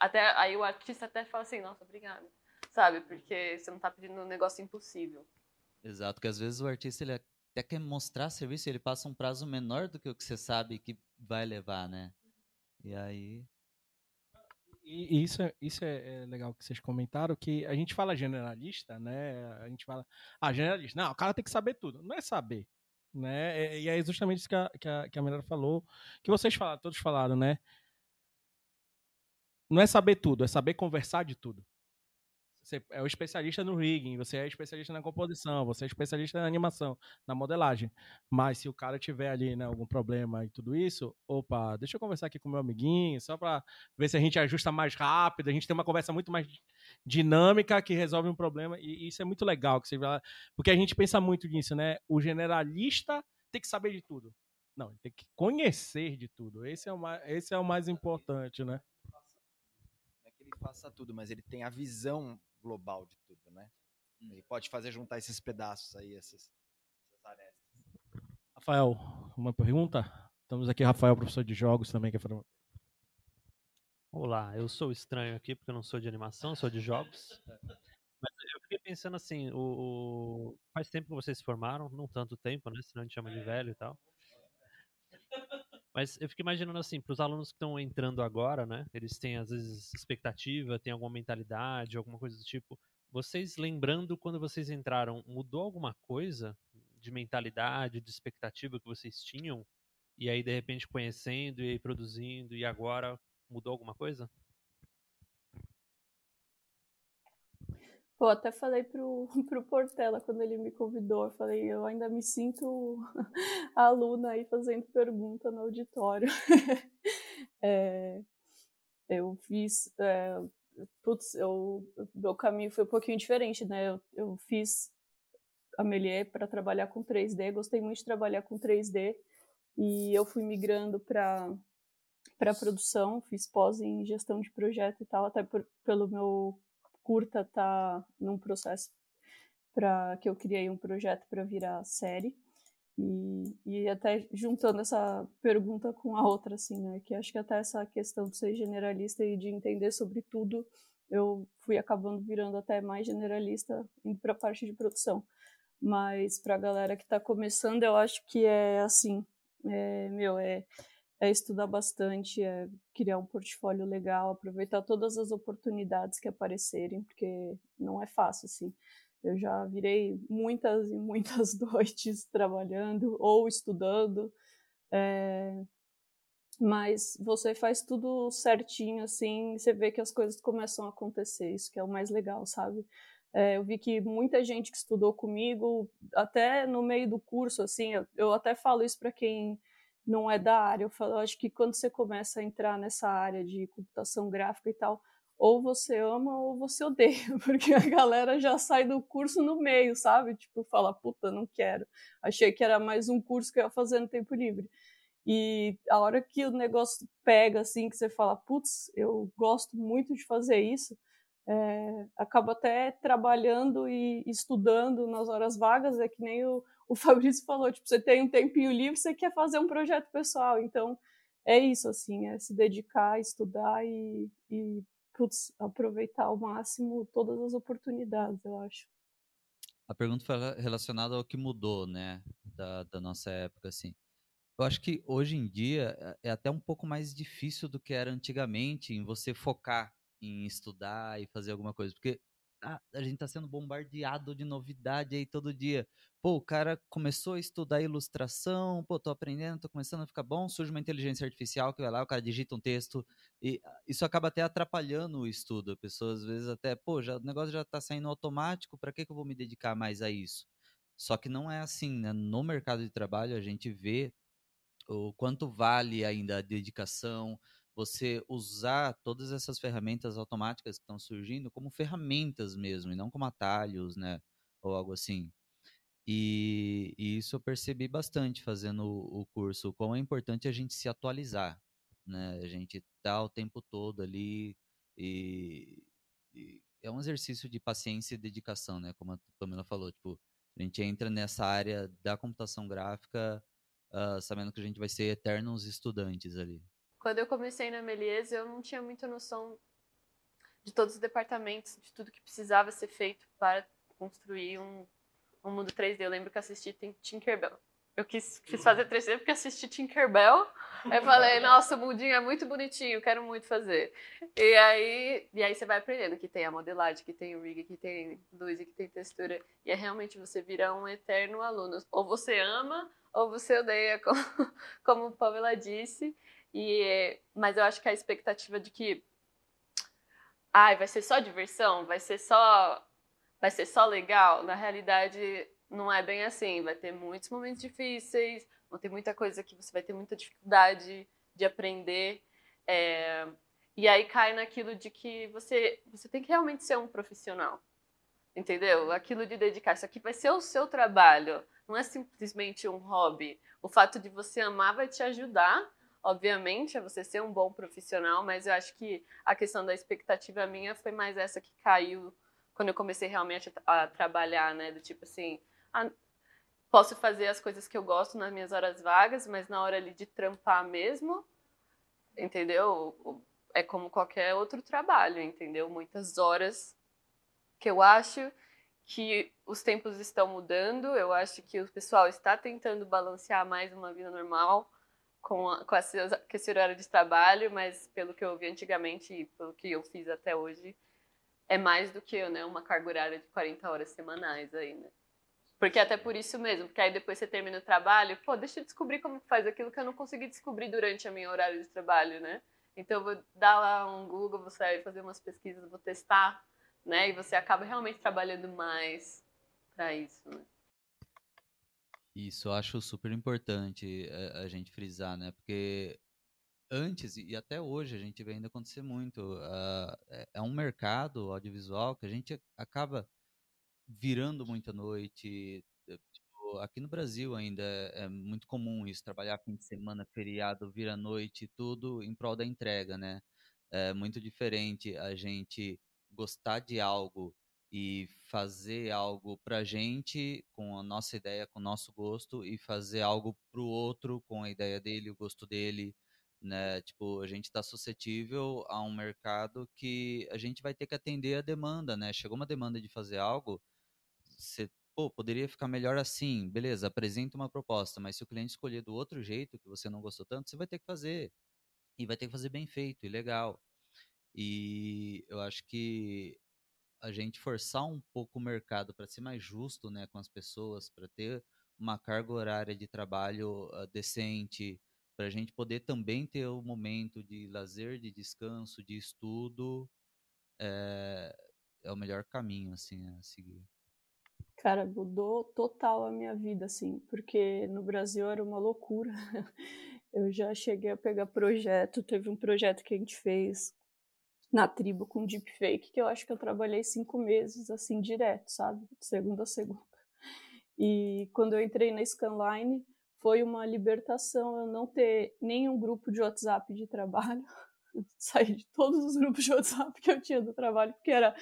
até aí o artista até fala assim, nossa, obrigada, sabe? Porque você não está pedindo um negócio impossível. Exato, que às vezes o artista ele até quer mostrar serviço, ele passa um prazo menor do que o que você sabe que vai levar, né? E aí e isso, é, isso é, é, legal que vocês comentaram, que a gente fala generalista, né? A gente fala, ah, generalista. Não, o cara tem que saber tudo. Não é saber, né? E é justamente isso que a, que a, que a Melhor falou, que vocês falaram, todos falaram, né? Não é saber tudo, é saber conversar de tudo. Você é o especialista no rigging, você é especialista na composição, você é especialista na animação, na modelagem. Mas se o cara tiver ali né, algum problema e tudo isso, opa, deixa eu conversar aqui com meu amiguinho, só para ver se a gente ajusta mais rápido, a gente tem uma conversa muito mais dinâmica que resolve um problema. E isso é muito legal, que você porque a gente pensa muito nisso, né? O generalista tem que saber de tudo. Não, ele tem que conhecer de tudo. Esse é o mais, esse é o mais importante, né? Não é que ele faça tudo, mas ele tem a visão global de tudo, né? Hum. Ele pode fazer juntar esses pedaços aí, essas, essas arestas. Rafael, uma pergunta? Estamos aqui, Rafael, professor de jogos também. Que é Olá, eu sou estranho aqui porque eu não sou de animação, sou de jogos. Mas eu fiquei pensando assim, o, o, faz tempo que vocês se formaram, não tanto tempo, né? Senão a gente chama de velho e tal. Mas eu fico imaginando assim, para os alunos que estão entrando agora, né? Eles têm às vezes expectativa, têm alguma mentalidade, alguma coisa do tipo. Vocês lembrando quando vocês entraram, mudou alguma coisa de mentalidade, de expectativa que vocês tinham? E aí de repente conhecendo e produzindo e agora mudou alguma coisa? Pô, até falei pro, pro Portela quando ele me convidou, eu falei, eu ainda me sinto aluna aí fazendo pergunta no auditório. é, eu fiz, é, putz, eu, meu caminho foi um pouquinho diferente, né? Eu, eu fiz a Melier para trabalhar com 3D, gostei muito de trabalhar com 3D e eu fui migrando para para produção, fiz pós em gestão de projeto e tal, até por, pelo meu curta tá num processo para que eu criei um projeto para virar série. E, e até juntando essa pergunta com a outra, assim, né? Que acho que até essa questão de ser generalista e de entender sobre tudo, eu fui acabando virando até mais generalista indo para a parte de produção. Mas para a galera que está começando, eu acho que é assim, é, meu, é é estudar bastante, é criar um portfólio legal, aproveitar todas as oportunidades que aparecerem, porque não é fácil, assim. Eu já virei muitas e muitas noites trabalhando ou estudando, é... mas você faz tudo certinho, assim, você vê que as coisas começam a acontecer, isso que é o mais legal, sabe? É, eu vi que muita gente que estudou comigo, até no meio do curso, assim, eu, eu até falo isso para quem não é da área. Eu falo, eu acho que quando você começa a entrar nessa área de computação gráfica e tal, ou você ama ou você odeia, porque a galera já sai do curso no meio, sabe? Tipo, fala, puta, não quero. Achei que era mais um curso que eu ia fazer no tempo livre. E a hora que o negócio pega, assim, que você fala, putz, eu gosto muito de fazer isso, é, acabo até trabalhando e estudando nas horas vagas, é que nem o, o Fabrício falou, tipo, você tem um tempinho livre, você quer fazer um projeto pessoal, então é isso, assim, é se dedicar, estudar e, e putz, aproveitar ao máximo todas as oportunidades, eu acho. a pergunta foi relacionada ao que mudou, né, da, da nossa época, assim. Eu acho que hoje em dia é, é até um pouco mais difícil do que era antigamente em você focar em estudar e fazer alguma coisa, porque a, a gente está sendo bombardeado de novidade aí todo dia. Pô, o cara começou a estudar ilustração, pô, tô aprendendo, tô começando a ficar bom, surge uma inteligência artificial que vai lá, o cara digita um texto, e isso acaba até atrapalhando o estudo. A pessoa às vezes até, pô, já, o negócio já está saindo automático, para que, que eu vou me dedicar mais a isso? Só que não é assim, né? No mercado de trabalho a gente vê o quanto vale ainda a dedicação, você usar todas essas ferramentas automáticas que estão surgindo como ferramentas mesmo, e não como atalhos, né? Ou algo assim. E, e isso eu percebi bastante fazendo o, o curso, como é importante a gente se atualizar, né? A gente tá o tempo todo ali e, e é um exercício de paciência e dedicação, né? Como a Pamela falou, tipo, a gente entra nessa área da computação gráfica uh, sabendo que a gente vai ser eternos estudantes ali. Quando eu comecei na Melies, eu não tinha muita noção de todos os departamentos, de tudo que precisava ser feito para construir um, um mundo 3D. Eu lembro que assisti Tinkerbell. Eu quis, quis fazer 3D porque assisti Tinkerbell. Aí falei, nossa, o mundinho é muito bonitinho, quero muito fazer. E aí, e aí você vai aprendendo que tem a modelagem, que tem o rig, que tem luz e que tem textura. E é realmente você virar um eterno aluno. Ou você ama ou você odeia, como, como Pamela disse. E, mas eu acho que a expectativa de que ai, vai ser só diversão, vai ser só vai ser só legal, na realidade não é bem assim, vai ter muitos momentos difíceis, vão ter muita coisa que você vai ter muita dificuldade de aprender. É, e aí cai naquilo de que você, você tem que realmente ser um profissional. Entendeu? Aquilo de dedicar. Isso aqui vai ser o seu trabalho. Não é simplesmente um hobby. O fato de você amar vai te ajudar obviamente, é você ser um bom profissional, mas eu acho que a questão da expectativa minha foi mais essa que caiu quando eu comecei realmente a, trabalhar, né? Do tipo assim, a, posso fazer as coisas que eu gosto nas minhas horas vagas, mas na hora ali de trampar mesmo, entendeu? É como qualquer outro trabalho, entendeu? Muitas horas que eu acho que os tempos estão mudando, eu acho que o pessoal está tentando balancear mais uma vida normal com, a, com, esse, com esse horário de trabalho, mas pelo que eu vi antigamente e pelo que eu fiz até hoje, é mais do que né, uma carga horária de 40 horas semanais aí, né? Porque até por isso mesmo, porque aí depois você termina o trabalho, pô, deixa eu descobrir como faz aquilo que eu não consegui descobrir durante a minha horário de trabalho, né? Então eu vou dar lá um Google, vou sair fazer umas pesquisas, vou testar, né? E você acaba realmente trabalhando mais para isso, né? Isso eu acho super importante a, a gente frisar, né? Porque antes e até hoje a gente vê ainda acontecer muito. Uh, é um mercado audiovisual que a gente acaba virando muita noite. Eh, tipo, aqui no Brasil ainda é, é muito comum isso, trabalhar fim de semana, feriado, vira noite, tudo em prol da entrega, né? É muito diferente a gente gostar de algo e fazer algo pra gente com a nossa ideia, com o nosso gosto e fazer algo pro outro com a ideia dele, o gosto dele, né? Tipo, a gente está suscetível a um mercado que a gente vai ter que atender a demanda, né? Chegou uma demanda de fazer algo, você, pô, poderia ficar melhor assim, beleza, apresenta uma proposta, mas se o cliente escolher do outro jeito que você não gostou tanto, você vai ter que fazer. E vai ter que fazer bem feito e legal. E eu acho que a gente forçar um pouco o mercado para ser mais justo né, com as pessoas, para ter uma carga horária de trabalho uh, decente, para a gente poder também ter o um momento de lazer, de descanso, de estudo, é, é o melhor caminho assim a seguir. Cara, mudou total a minha vida, assim, porque no Brasil era uma loucura. Eu já cheguei a pegar projeto, teve um projeto que a gente fez na tribo com deepfake, que eu acho que eu trabalhei cinco meses, assim, direto, sabe? De segunda a segunda. E quando eu entrei na Scanline, foi uma libertação eu não ter nenhum grupo de WhatsApp de trabalho. Saí de todos os grupos de WhatsApp que eu tinha do trabalho, porque era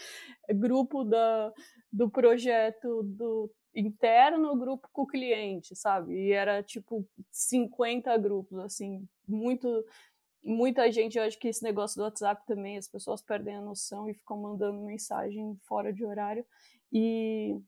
grupo da, do projeto do interno, grupo com o cliente, sabe? E era tipo 50 grupos, assim, muito muita gente, eu acho que esse negócio do WhatsApp também, as pessoas perdem a noção e ficam mandando mensagem fora de horário. E,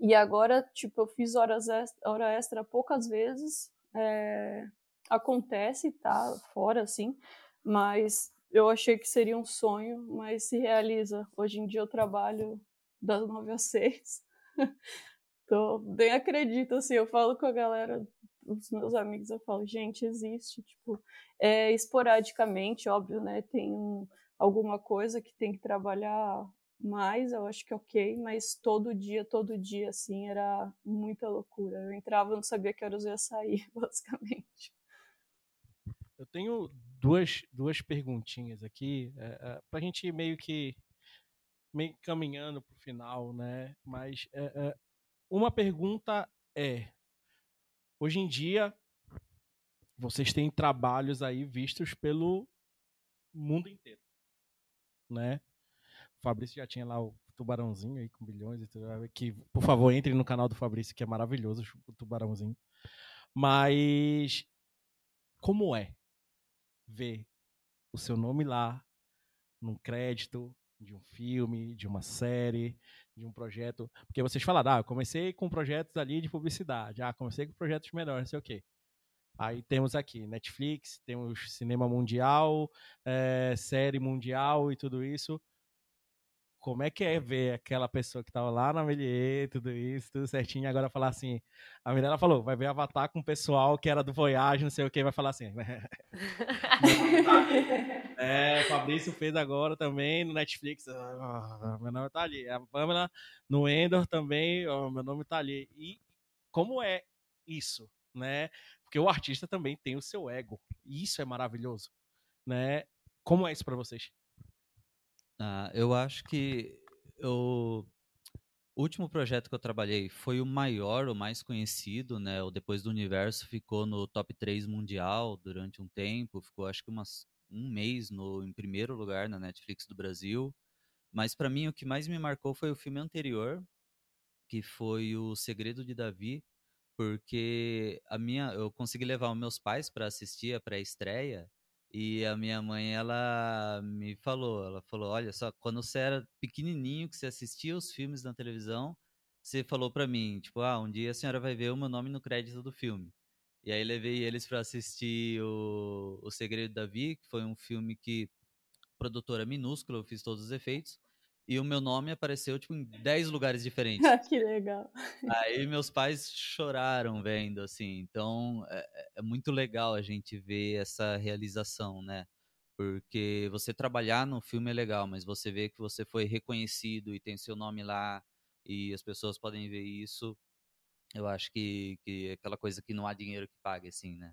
E agora, tipo, eu fiz horas extra, hora extra poucas vezes. É, acontece, tá fora, assim, mas eu achei que seria um sonho, mas se realiza. Hoje em dia eu trabalho das nove às seis. Tô, nem acredito, assim, eu falo com a galera, os meus amigos, eu falo, gente, existe, tipo, é esporadicamente, óbvio, né, tem um, alguma coisa que tem que trabalhar mais, eu acho que ok, mas todo dia, todo dia, assim, era muita loucura. Eu entrava, não sabia que horas eu ia sair, basicamente. Eu tenho duas, duas perguntinhas aqui, é, é, para a gente meio que meio caminhando para o final, né? Mas é, é, uma pergunta é: hoje em dia vocês têm trabalhos aí vistos pelo mundo inteiro, né? O Fabrício já tinha lá o tubarãozinho aí com bilhões e tudo, que por favor entre no canal do Fabrício que é maravilhoso o tubarãozinho. Mas como é ver o seu nome lá num crédito de um filme, de uma série, de um projeto. Porque vocês falaram, ah, eu comecei com projetos ali de publicidade, ah, comecei com projetos melhores, não sei o quê. Aí temos aqui Netflix, temos cinema mundial, é, série mundial e tudo isso como é que é ver aquela pessoa que tava lá na Melier, tudo isso, tudo certinho, e agora falar assim, a Mirella falou, vai ver Avatar com o pessoal que era do Voyage, não sei o que, vai falar assim, é, Fabrício fez agora também no Netflix, oh, meu nome tá ali, a Pamela no Endor também, oh, meu nome tá ali, e como é isso, né, porque o artista também tem o seu ego, e isso é maravilhoso, né, como é isso para vocês? Ah, eu acho que eu... o último projeto que eu trabalhei foi o maior, o mais conhecido, né? O Depois do Universo ficou no top 3 mundial durante um tempo, ficou acho que umas, um mês no, em primeiro lugar na Netflix do Brasil. Mas para mim o que mais me marcou foi o filme anterior, que foi O Segredo de Davi, porque a minha eu consegui levar os meus pais para assistir a pré-estreia e a minha mãe, ela me falou, ela falou, olha só, quando você era pequenininho, que você assistia os filmes na televisão, você falou para mim, tipo, ah, um dia a senhora vai ver o meu nome no crédito do filme. E aí levei eles para assistir o, o Segredo da Vi, que foi um filme que produtora minúscula, eu fiz todos os efeitos e o meu nome apareceu tipo em 10 lugares diferentes. que legal. Aí meus pais choraram vendo assim. Então é, é, é, muito legal a gente ver essa realização, né? Porque você trabalhar no filme é legal, mas você vê que você foi reconhecido e tem seu nome lá e as pessoas podem ver isso. Eu acho que, que é aquela coisa que não há dinheiro que pague, assim, né?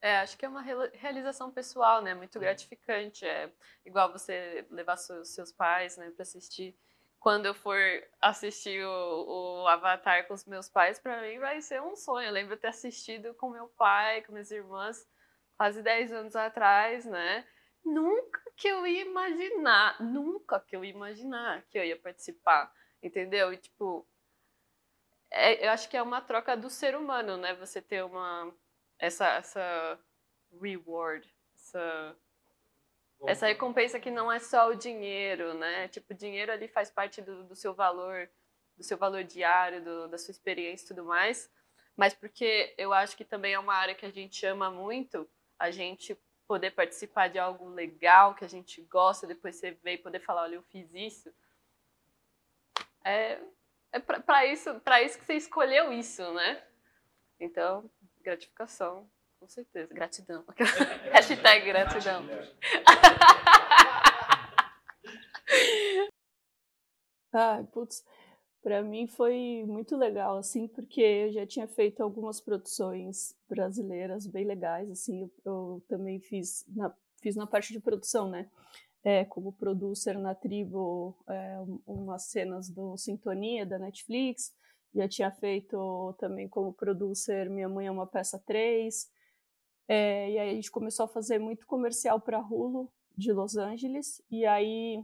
É, acho que é uma realização pessoal, né? Muito gratificante. É igual você levar seus, seus pais, né, para assistir. Quando eu for assistir o, o Avatar com os meus pais, para mim vai ser um sonho. Eu lembro de ter assistido com meu pai, com minhas irmãs, quase 10 anos atrás, né? Nunca que eu ia imaginar, nunca que eu ia imaginar que eu ia participar, entendeu? E tipo, é, eu acho que é uma troca do ser humano, né? Você ter uma essa, essa reward, essa, essa recompensa que não é só o dinheiro, né? Tipo, o dinheiro ali faz parte do, do seu valor, do seu valor diário, do, da sua experiência e tudo mais. Mas porque eu acho que também é uma área que a gente ama muito, a gente poder participar de algo legal que a gente gosta, depois você vê e poder falar, olha, eu fiz isso. É, é para isso, para isso que você escolheu isso, né? Então, gratificação, com certeza. Gratidão. Hashtag gratidão. ah, putz, para mim foi muito legal, assim, porque eu já tinha feito algumas produções brasileiras bem legais, assim, eu, eu também fiz na, fiz na parte de produção, né? É, como producer na tribo, é, umas cenas do Sintonia da Netflix, já tinha feito também como producer Minha Mãe é uma Peça 3. É, e aí a gente começou a fazer muito comercial para Hulu de Los Angeles. E aí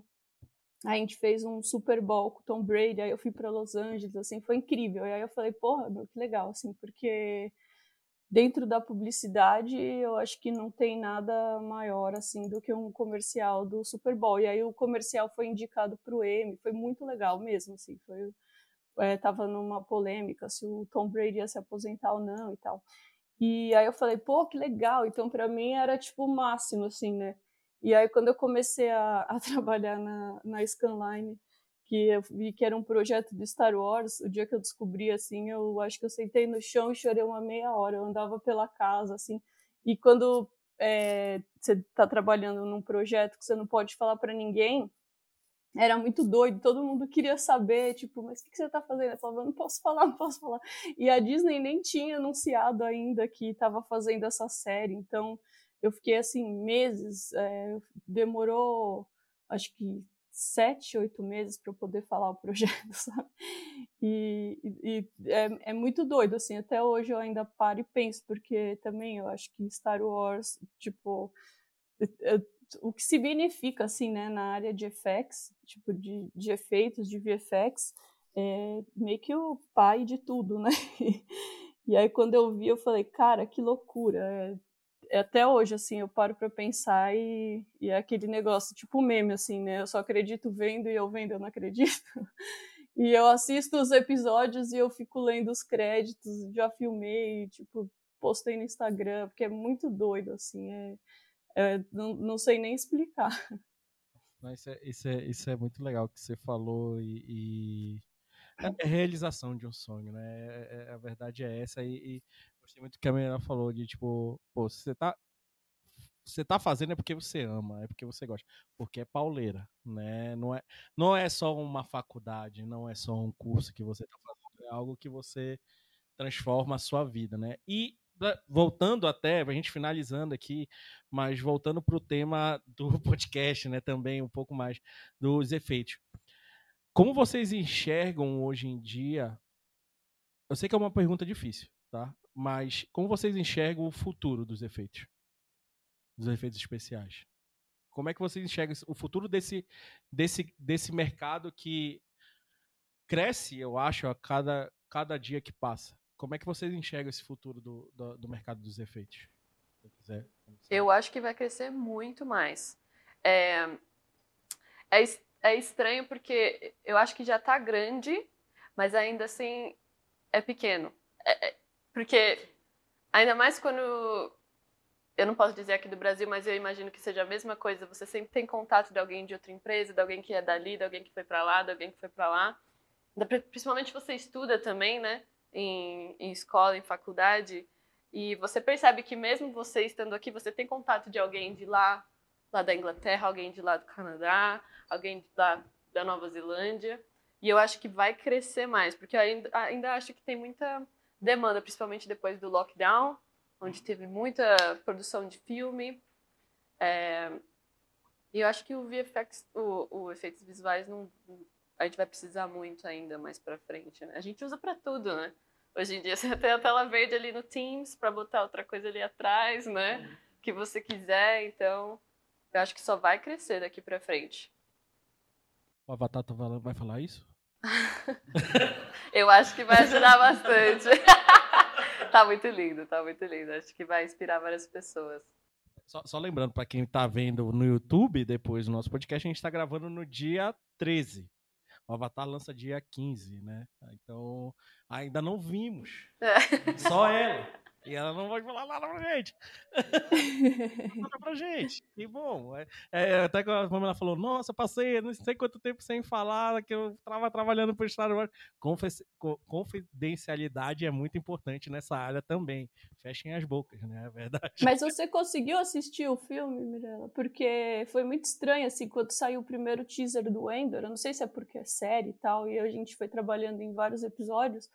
a gente fez um Super Bowl com Tom Brady. Aí eu fui para Los Angeles, assim, foi incrível. E aí eu falei, porra, meu, que legal, assim, porque dentro da publicidade, eu acho que não tem nada maior assim do que um comercial do Super Bowl. E aí o comercial foi indicado para o Emmy, foi muito legal mesmo, assim, foi estava numa polêmica se o Tom Brady ia se aposentar ou não e tal. E aí eu falei, pô, que legal. Então, para mim, era tipo o máximo, assim, né? E aí, quando eu comecei a, a trabalhar na, na Scanline, que eu vi que era um projeto de Star Wars, o dia que eu descobri, assim, eu acho que eu sentei no chão e chorei uma meia hora. Eu andava pela casa, assim. E quando é, você está trabalhando num projeto que você não pode falar para ninguém, era muito doido, todo mundo queria saber, tipo, mas o que, que você está fazendo? Eu falava, não posso falar, não posso falar. E a Disney nem tinha anunciado ainda que estava fazendo essa série, então eu fiquei assim, meses, é, demorou acho que sete, oito meses para eu poder falar o projeto, sabe? E, e é, é, muito doido, assim, até hoje eu ainda paro e penso, porque também eu acho que Star Wars, tipo, o que significa, assim, né, na área de effects, tipo, de, de efeitos, de VFX, é meio que o pai de tudo, né? E aí quando eu vi, eu falei, cara, que loucura, é, até hoje, assim, eu paro para pensar e, e, é aquele negócio, tipo meme, assim, né? Eu só acredito vendo e eu vendo eu não acredito. E eu assisto os episódios e eu fico lendo os créditos, já filmei, tipo, postei no Instagram, porque é muito doido, assim, é, é não, não sei nem explicar. Isso é, isso, é, isso é muito legal que você falou e, e... É, é realização de um sonho, né? É, a verdade é essa e, e gostei muito que a menina falou de tipo, pô, você tá você tá fazendo é porque você ama, é porque você gosta, porque é pauleira, né? Não é, não é só uma faculdade, não é só um curso que você tá fazendo, é algo que você transforma a sua vida, né? E voltando até, a gente finalizando aqui, mas voltando para o tema do podcast, né? Também um pouco mais dos efeitos. Como vocês enxergam hoje em dia? Eu sei que é uma pergunta difícil, tá? Mas como vocês enxergam o futuro dos efeitos? Dos efeitos especiais? Como é que vocês enxergam o futuro desse, desse, desse mercado que cresce, eu acho, a cada, cada dia que passa? Como é que vocês enxergam esse futuro do, do, do mercado dos efeitos? Quiser, eu acho que vai crescer muito mais. É, é, é estranho porque eu acho que já está grande, mas ainda assim é pequeno. É, é porque, ainda mais quando. Eu não posso dizer aqui do Brasil, mas eu imagino que seja a mesma coisa. Você sempre tem contato de alguém de outra empresa, de alguém que é dali, de alguém que foi para lá, de alguém que foi para lá. Principalmente você estuda também, né? Em, em escola, em faculdade. E você percebe que mesmo você estando aqui, você tem contato de alguém de lá, lá da Inglaterra, alguém de lá do Canadá, alguém de lá da Nova Zelândia. E eu acho que vai crescer mais, porque ainda, ainda acho que tem muita demanda, principalmente depois do lockdown, onde teve muita produção de filme. É, e eu acho que o VFX, o, o efeitos visuais, não, a gente vai precisar muito ainda mais para frente. Né? A gente usa para tudo, né? Hoje em dia você tem a tela verde ali no Teams para botar outra coisa ali atrás, né? Que você quiser, então eu acho que só vai crescer daqui para frente. O Avatar tá vai falar isso? eu acho que vai ajudar bastante. tá muito lindo, tá muito lindo. Acho que vai inspirar várias pessoas. Só, só lembrando, para quem tá vendo no YouTube, depois do nosso podcast, a gente tá gravando no dia 13. O Avatar lança dia 15, né? Então, ainda não vimos. É. Só ela. E ela não vai falar nada pra gente. nada pra gente. E bom, é, é, até que a Pamela falou: Nossa, passei não sei quanto tempo sem falar, que eu tava trabalhando por Star Wars. Confidencialidade é muito importante nessa área também. Fechem as bocas, né? É verdade. Mas você conseguiu assistir o filme, Mirella? Porque foi muito estranho, assim, quando saiu o primeiro teaser do Endor. Eu não sei se é porque é série e tal, e a gente foi trabalhando em vários episódios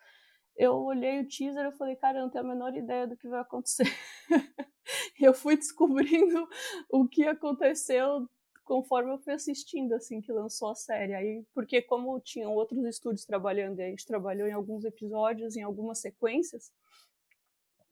eu olhei o teaser e falei, cara, eu não tenho a menor ideia do que vai acontecer. eu fui descobrindo o que aconteceu conforme eu fui assistindo, assim, que lançou a série. Aí, porque como tinham outros estúdios trabalhando, e a gente trabalhou em alguns episódios, em algumas sequências,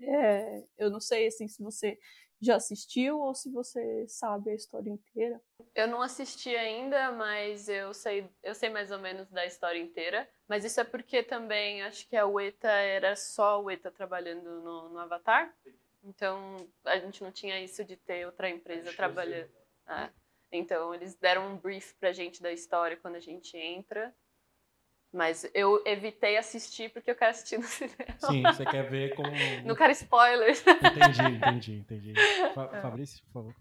é, eu não sei, assim, se você já assistiu ou se você sabe a história inteira. Eu não assisti ainda, mas eu sei, eu sei mais ou menos da história inteira. Mas isso é porque também acho que a UETA era só a UETA trabalhando no, no Avatar. Então a gente não tinha isso de ter outra empresa trabalhando. É. Então eles deram um brief pra gente da história quando a gente entra. Mas eu evitei assistir porque eu quero assistir no cinema. Sim, você quer ver como. Não quero spoilers. Entendi, entendi, entendi. Fa É. Fabrício, por favor.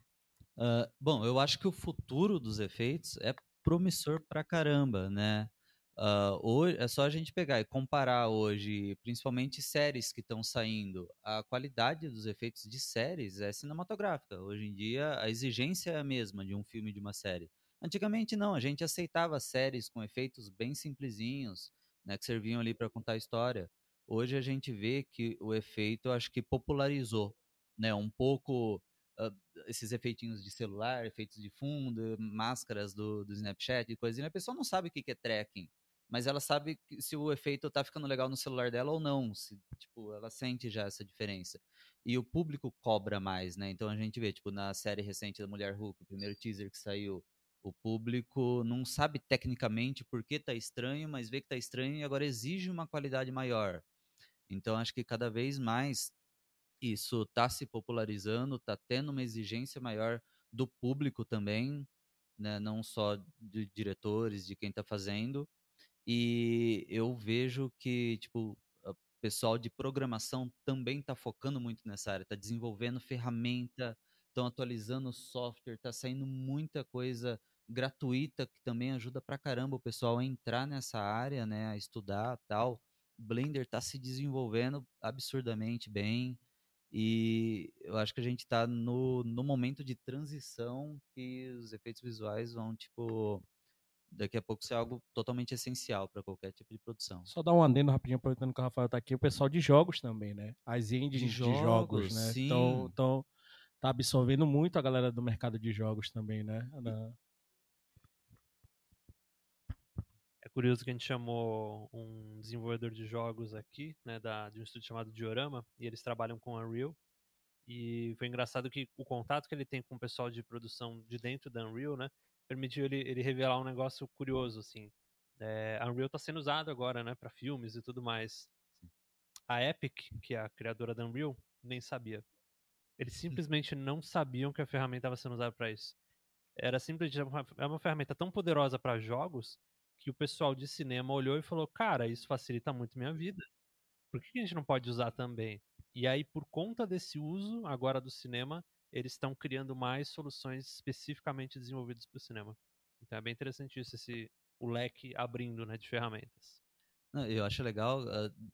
Ah, bom, eu acho que o futuro dos efeitos é promissor pra caramba, né? Ah, hoje, é só a gente pegar e comparar hoje, principalmente séries que estão saindo. A qualidade dos efeitos de séries é cinematográfica. Hoje em dia, a exigência é a mesma de um filme e de uma série. Antigamente, não, a gente aceitava séries com efeitos bem simplesinhos, né, que serviam ali para contar a história. Hoje a gente vê que o efeito, acho que popularizou, né, um pouco ah, esses efeitinhos de celular, efeitos de fundo, máscaras do, do Snapchat e coisinha, a pessoa não sabe o que é tracking, mas ela sabe se o efeito tá ficando legal no celular dela ou não, se, tipo, ela sente já essa diferença. E o público cobra mais, né? Então a gente vê, tipo, na série recente da Mulher Hulk, o primeiro teaser que saiu, o público não sabe tecnicamente por que tá estranho, mas vê que tá estranho e agora exige uma qualidade maior. Então acho que cada vez mais isso está se popularizando, está tendo uma exigência maior do público também, né? não só de diretores, de quem está fazendo. E eu vejo que tipo, o pessoal de programação também está focando muito nessa área, está desenvolvendo ferramenta, estão atualizando o software, está saindo muita coisa gratuita que também ajuda pra caramba o pessoal a entrar nessa área, né, a estudar tal. Blender está se desenvolvendo absurdamente bem. E eu acho que a gente está no, no momento de transição que os efeitos visuais vão, tipo, daqui a pouco ser algo totalmente essencial para qualquer tipo de produção. Só dar um adendo rapidinho, aproveitando que o Rafael tá aqui, o pessoal de jogos também, né? As engines de jogos, jogos, né? sim. Então, então tá absorvendo muito a galera do mercado de jogos também, né? Na- É curioso que a gente chamou um desenvolvedor de jogos aqui, né, da, de um estúdio chamado Diorama, e eles trabalham com Unreal. E foi engraçado que o contato que ele tem com o pessoal de produção de dentro da Unreal, né, permitiu ele, ele revelar um negócio curioso, assim. É, a Unreal está sendo usado agora, né, para filmes e tudo mais. A Epic, que é a criadora da Unreal, nem sabia. Eles simplesmente não sabiam que a ferramenta estava sendo usada para isso. Era simplesmente uma, é uma ferramenta tão poderosa para jogos que o pessoal de cinema olhou e falou: Cara, isso facilita muito minha vida. Por que que a gente não pode usar também? E aí, por conta desse uso agora do cinema, eles estão criando mais soluções especificamente desenvolvidas para o cinema. Então é bem interessante isso, esse, o leque abrindo né, de ferramentas. Eu acho legal,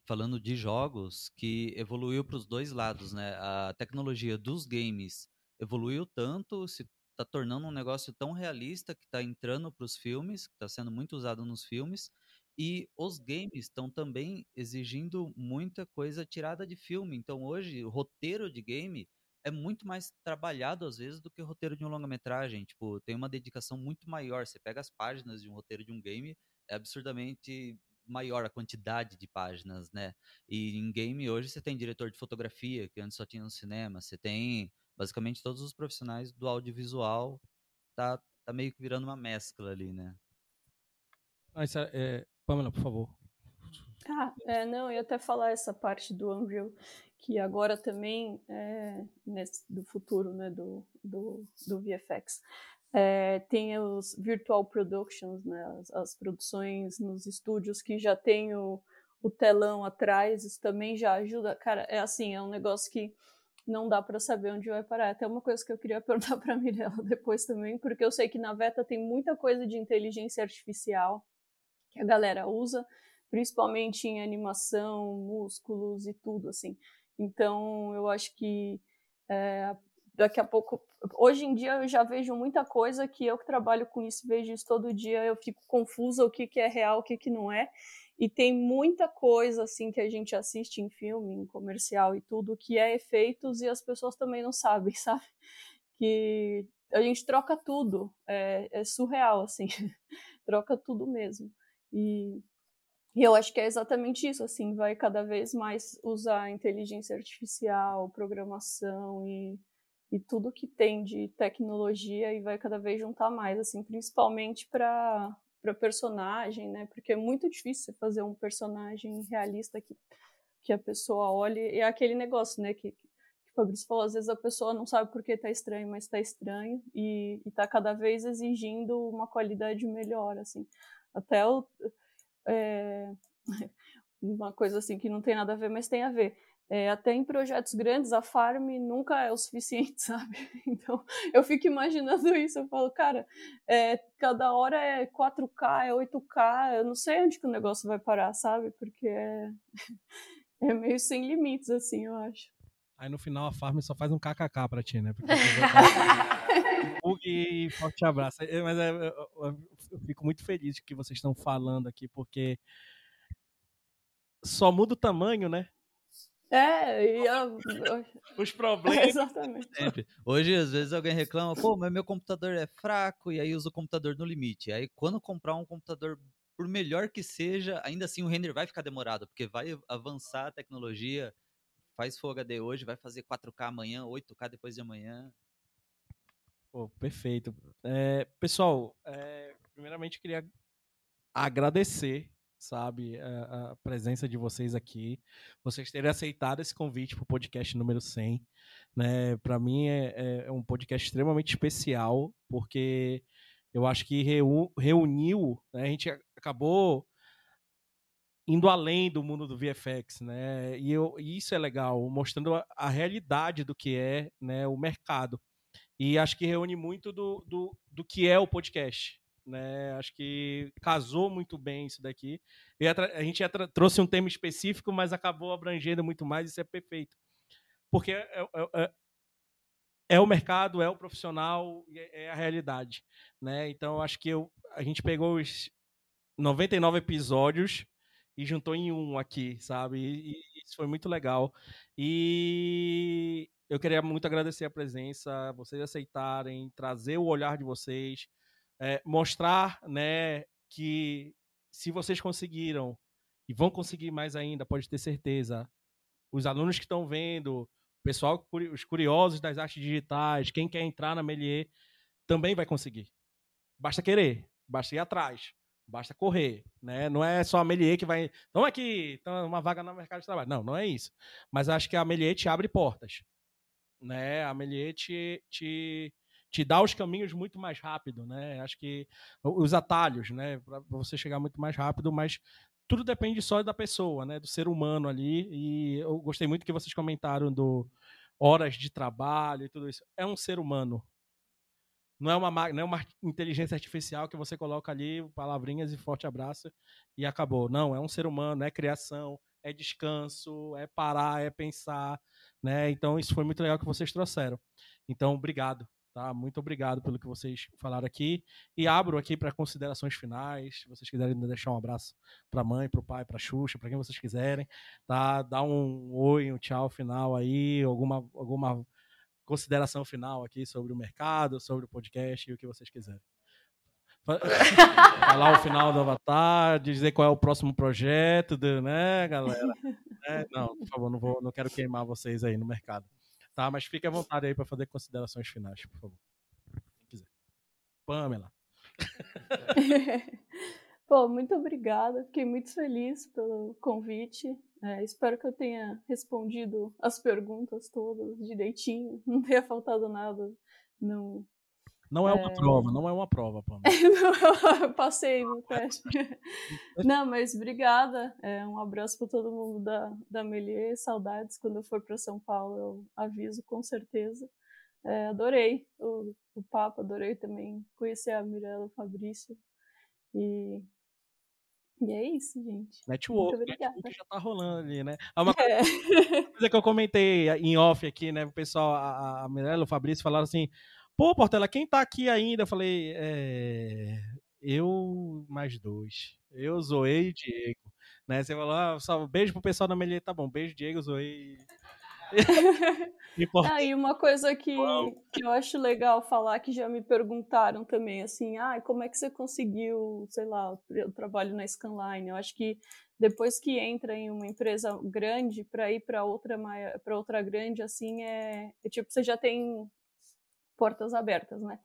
falando de jogos, que evoluiu para os dois lados, né? A tecnologia dos games evoluiu tanto, se está tornando um negócio tão realista que está entrando para os filmes, que está sendo muito usado nos filmes, e os games estão também exigindo muita coisa tirada de filme. Então hoje o roteiro de game é muito mais trabalhado às vezes do que o roteiro de um longa-metragem. Tipo, tem uma dedicação muito maior. Você pega as páginas de um roteiro de um game, é absurdamente maior a quantidade de páginas, né? E em game hoje você tem diretor de fotografia, que antes só tinha no cinema, você tem basicamente todos os profissionais do audiovisual, tá, tá meio que virando uma mescla ali, né? Ah, isso é, é, Pamela, por favor. Ah, é, não, eu ia até falar essa parte do Unreal, que agora também, é, nesse, do futuro, né, do, do, do VFX, é, tem os virtual productions, né, as, as produções nos estúdios que já tem o, o telão atrás, isso também já ajuda. Cara, é assim, é um negócio que não dá para saber onde vai parar. Até uma coisa que eu queria perguntar para a Mirella depois também, porque eu sei que na Veta tem muita coisa de inteligência artificial que a galera usa, principalmente em animação, músculos e tudo assim. Então, eu acho que é, daqui a pouco, hoje em dia eu já vejo muita coisa que eu que trabalho com isso vejo isso todo dia, eu fico confusa o que, que é real, o que, que não é. E tem muita coisa assim que a gente assiste em filme, em comercial e tudo, que é efeitos e as pessoas também não sabem, sabe? Que a gente troca tudo, é, é surreal assim, troca tudo mesmo. E, e eu acho que é exatamente isso, assim, vai cada vez mais usar inteligência artificial, programação e, e tudo que tem de tecnologia e vai cada vez juntar mais, assim, principalmente para para personagem, né? Porque é muito difícil fazer um personagem realista que, que a pessoa olhe. E é aquele negócio, né? Que, que o Fabrício falou, às vezes a pessoa não sabe por que tá estranho, mas tá estranho e, e tá cada vez exigindo uma qualidade melhor, assim. Até o, é, uma coisa assim que não tem nada a ver, mas tem a ver. É, até em projetos grandes, a farm nunca é o suficiente, sabe? Então, eu fico imaginando isso. Eu falo, cara, é, cada hora é 4K, é 8K, eu não sei onde que o negócio vai parar, sabe? Porque é, é meio sem limites, assim, eu acho. Aí no final a farm só faz um kkk pra ti, né? Porque e forte abraço. Mas é, eu, fico muito feliz que vocês estão falando aqui, porque só muda o tamanho, né? É, e os problemas. É, exatamente. Sempre. Hoje, às vezes, alguém reclama, pô, mas meu computador é fraco, e aí usa o computador no limite. Aí, quando comprar um computador, por melhor que seja, ainda assim o render vai ficar demorado, porque vai avançar a tecnologia. Faz Full HD hoje, vai fazer 4K amanhã, 8K depois de amanhã. Pô, perfeito. É, pessoal, é, primeiramente queria agradecer sabe, a, a, presença de vocês aqui, vocês terem aceitado esse convite para o podcast número 100. Né? Para mim é, é, um podcast extremamente especial, porque eu acho que reu, reuniu, né? a gente acabou indo além do mundo do VFX, né? E, eu, isso é legal, mostrando a, a, realidade do que é né, o mercado. E acho que reúne muito do, do, do que é o podcast né? Acho que casou muito bem isso daqui. A, gente trouxe um tema específico, mas acabou abrangendo muito mais, isso é perfeito. Porque é, é, é, é o mercado, é o profissional, é, é a realidade, né? Então, acho que eu, a gente pegou os 99 episódios e juntou em um aqui, sabe? E, e isso foi muito legal. E eu queria muito agradecer a presença, vocês aceitarem, trazer o olhar de vocês, é, mostrar né, que se vocês conseguiram e vão conseguir mais ainda, pode ter certeza, os alunos que estão vendo, o pessoal, os curiosos das artes digitais, quem quer entrar na Melier, também vai conseguir. Basta querer, basta ir atrás, basta correr, né? Não é só a Melier que vai, então aqui, então uma vaga no mercado de trabalho. Não, não é isso. Mas acho que a Melier te abre portas, né? A Melier te, te te dá os caminhos muito mais rápido, né? Acho que os atalhos, né, para você chegar muito mais rápido, mas tudo depende só da pessoa, né, do ser humano ali. E eu gostei muito que vocês comentaram do horas de trabalho e tudo isso. É um ser humano. Não é uma não é uma inteligência artificial que você coloca ali palavrinhas e forte abraço e acabou. Não, é um ser humano, é criação, é descanso, é parar, é pensar, né? Então isso foi muito legal que vocês trouxeram. Então, obrigado Tá? Muito obrigado pelo que vocês falaram aqui. E abro aqui para considerações finais. Se vocês quiserem deixar um abraço para a mãe, para o pai, para a Xuxa, para quem vocês quiserem. Tá? Dá um oi, um tchau final aí, alguma, alguma consideração final aqui sobre o mercado, sobre o podcast e o que vocês quiserem. Falar o final do Avatar, dizer qual é o próximo projeto, né, galera? É, não, por favor, não, vou, não quero queimar vocês aí no mercado. Tá? Mas fique à vontade aí para fazer considerações finais, por favor. Quem quiser. Pamela. Pô, muito obrigada. Fiquei muito feliz pelo convite. É, espero que eu tenha respondido as perguntas todas direitinho. Não tenha faltado nada. Não, não é uma é... prova, não é uma prova, Pamela. eu passei no teste. não, mas obrigada. É, um abraço para todo mundo da, da Melier. Saudades. Quando eu for para São Paulo, eu aviso com certeza. É, adorei o, o papo, adorei também conhecer a Mirella, o Fabrício. E, e é isso, gente. Network, network já tá rolando ali, né? Ah, uma é. coisa que eu comentei em off aqui, né? O pessoal, a, a Mirella, o Fabrício falaram assim: Pô, Portela, quem tá aqui ainda? Eu falei, é... eu mais dois. Eu, Zoei e Diego. Né? Você falou, ah, só beijo pro pessoal da Melier, tá bom, beijo, Diego, Zoei. ah, e uma coisa que, que eu acho legal falar, que já me perguntaram também, assim, ah, como é que você conseguiu, sei lá, o trabalho na Scanline? Eu acho que depois que entra em uma empresa grande, para ir para outra para outra grande, assim, é, é tipo, você já tem portas abertas, né?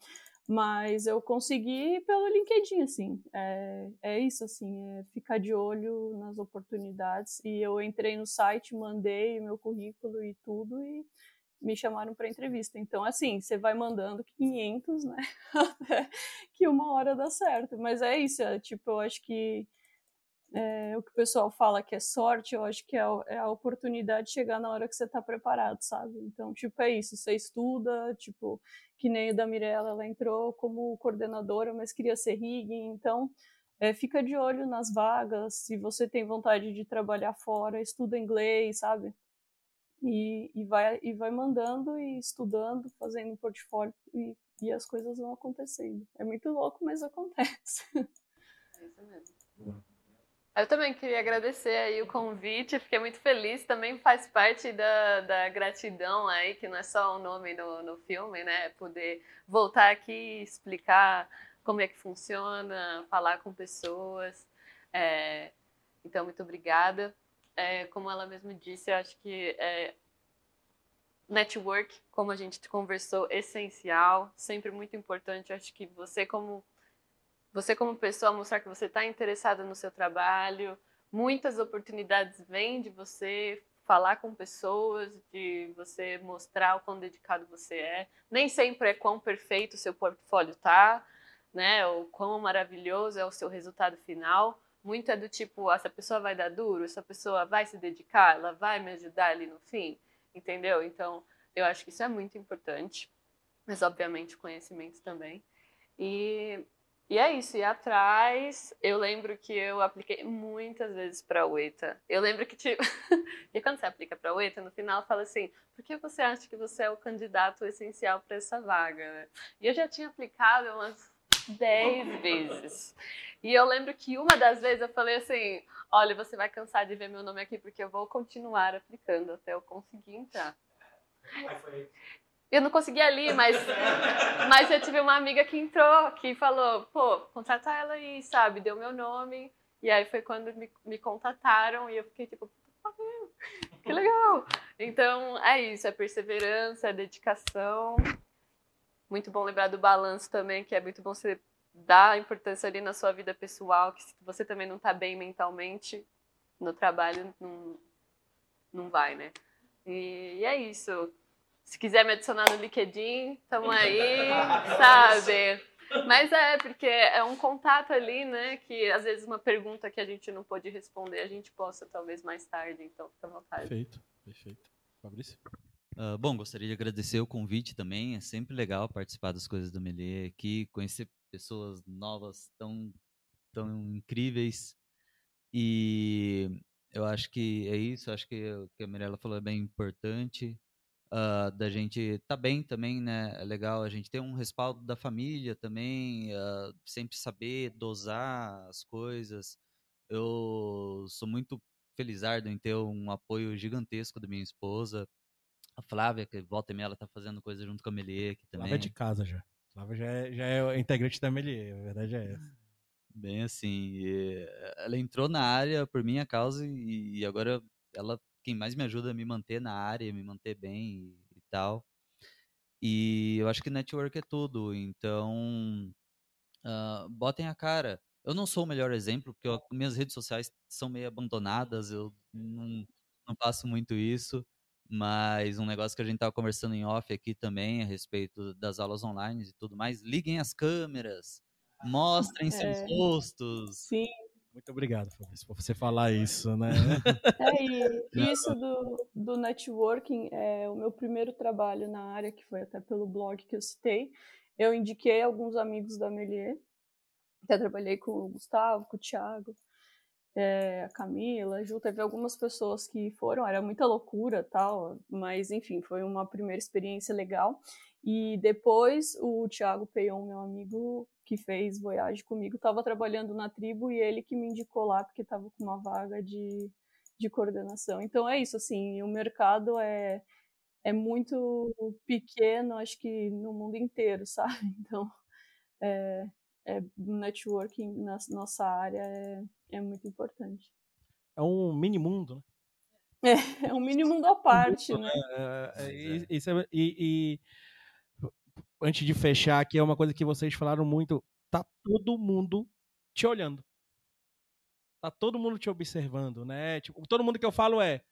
Mas eu consegui pelo LinkedIn, assim. É, é isso, assim, é ficar de olho nas oportunidades. E eu entrei no site, mandei meu currículo e tudo, e me chamaram para entrevista. Então, assim, você vai mandando 500, né? Que uma hora dá certo. Mas é isso, é, tipo, eu acho que é, o que o pessoal fala que é sorte, eu acho que é, é a oportunidade de chegar na hora que você está preparado, sabe? Então, tipo, é isso, você estuda, tipo, que nem o da Mirella, ela entrou como coordenadora, mas queria ser rigging, então é, fica de olho nas vagas, se você tem vontade de trabalhar fora, estuda inglês, sabe? E, e, vai, e vai mandando e estudando, fazendo portfólio e, e as coisas vão acontecendo. É muito louco, mas acontece. É isso mesmo. Eu também queria agradecer aí o convite, fiquei muito feliz, também faz parte da, da gratidão aí, que não é só o nome no, filme, né? Poder voltar aqui explicar como é que funciona, falar com pessoas. É, então, muito obrigada. É, como ela mesma disse, eu acho que é, network, como a gente conversou, essencial, sempre muito importante. Eu acho que você como você como pessoa mostrar que você está interessada no seu trabalho. Muitas oportunidades vêm de você falar com pessoas, de você mostrar o quão dedicado você é. Nem sempre é quão perfeito o seu portfólio tá, né? Ou quão maravilhoso é o seu resultado final. Muito é do tipo, essa pessoa vai dar duro, essa pessoa vai se dedicar, ela vai me ajudar ali no fim, entendeu? Então, eu acho que isso é muito importante, mas obviamente conhecimento também. E e é isso, e atrás, eu lembro que eu apliquei muitas vezes para o ETA. Eu lembro que, tipo, e quando você aplica para o ETA, no final fala assim: por que você acha que você é o candidato essencial para essa vaga? Né? E eu já tinha aplicado umas 10 vezes. E eu lembro que uma das vezes eu falei assim: olha, você vai cansar de ver meu nome aqui, porque eu vou continuar aplicando até eu conseguir entrar. Eu não consegui ali, mas, mas eu tive uma amiga que entrou, que falou, pô, contrata ela aí, sabe? Deu meu nome. E aí foi quando me, me contataram e eu fiquei tipo, que legal! Então é isso, é perseverança, é dedicação. Muito bom lembrar do balanço também, que é muito bom você dar importância ali na sua vida pessoal, que se você também não tá bem mentalmente, no trabalho não, não vai, né? E, e é isso. Se quiser me adicionar no LinkedIn, tamo aí, sabe? Mas é, porque é um contato ali, né? Que às vezes uma pergunta que a gente não pôde responder, a gente possa talvez mais tarde, então fica à vontade. Perfeito, perfeito. Fabrício? Uh, bom, gostaria de agradecer o convite também. É sempre legal participar das coisas do Melier aqui, conhecer pessoas novas tão, tão incríveis. E eu acho que é isso, acho que o que a Mirella falou é bem importante uh, da gente tá bem também, né? É legal a gente ter um respaldo da família também, uh, sempre saber dosar as coisas. Eu sou muito felizardo em ter um apoio gigantesco da minha esposa, a Flávia, que volta e meia ela tá fazendo coisa junto com a Melier aqui também. Flávia é de casa já. Flávia já é, já é integrante da Melier, a verdade é essa. Bem assim, ela entrou na área por minha causa e agora ela quem mais me ajuda a me manter na área, me manter bem e, e tal. E eu acho que network é tudo. Então, uh, botem a cara. Eu não sou o melhor exemplo, porque eu, minhas redes sociais são meio abandonadas, eu não, não faço muito isso. Mas um negócio que a gente estava conversando em off aqui também, a respeito das aulas online e tudo mais, liguem as câmeras, mostrem é, seus rostos. Sim, muito obrigado, Fabrício, por você falar isso, né? É, e isso do, do networking é o meu primeiro trabalho na área, que foi até pelo blog que eu citei. Eu indiquei alguns amigos da Melier, até trabalhei com o Gustavo, com o Thiago, é, a Camila, a Ju, teve algumas pessoas que foram, era muita loucura tal, mas enfim, foi uma primeira experiência legal. E depois o Thiago Peion, meu amigo, que fez Voyage comigo, estava trabalhando na tribo e ele que me indicou lá porque estava com uma vaga de, de coordenação. Então é isso, assim, o mercado é, é muito pequeno, acho que no mundo inteiro, sabe? Então, é, é networking na nossa área é, é muito importante. É um mini mundo, né? É, é um mini mundo à parte, né? É, é, é, e, e antes de fechar aqui, é uma coisa que vocês falaram muito. Tá todo mundo te olhando. Tá todo mundo te observando, né? Tipo, todo mundo que eu falo é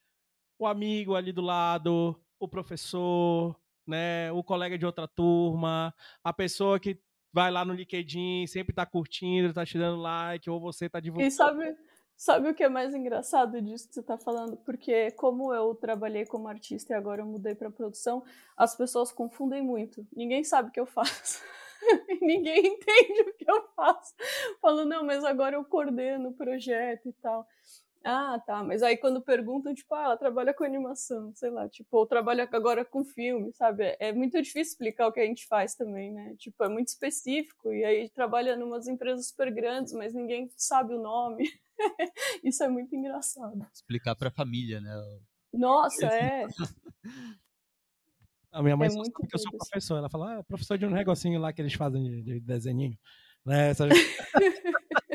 o amigo ali do lado, o professor, né? O colega de outra turma, a pessoa que vai lá no LinkedIn, sempre tá curtindo, tá te dando like, ou você tá divulgando. E sabe, Sabe o que é mais engraçado disso que você está falando? Porque como eu trabalhei como artista e agora eu mudei para produção, as pessoas confundem muito. Ninguém sabe o que eu faço. Ninguém entende o que eu faço. Falo, não, mas agora eu coordeno o projeto e tal. Ah, tá. Mas aí quando perguntam, tipo, ah, ela trabalha com animação, sei lá, tipo, ou trabalha agora com filme, sabe? É, muito difícil explicar o que a gente faz também, né? Tipo, é muito específico. E aí trabalha em umas empresas super grandes, mas ninguém sabe o nome. Isso é muito engraçado. Explicar para a família, né? Nossa, é. A minha mãe é sabe que eu sou professor. Ela fala, ah, professor de um negocinho lá que eles fazem de, de desenhinho. Né? Essa...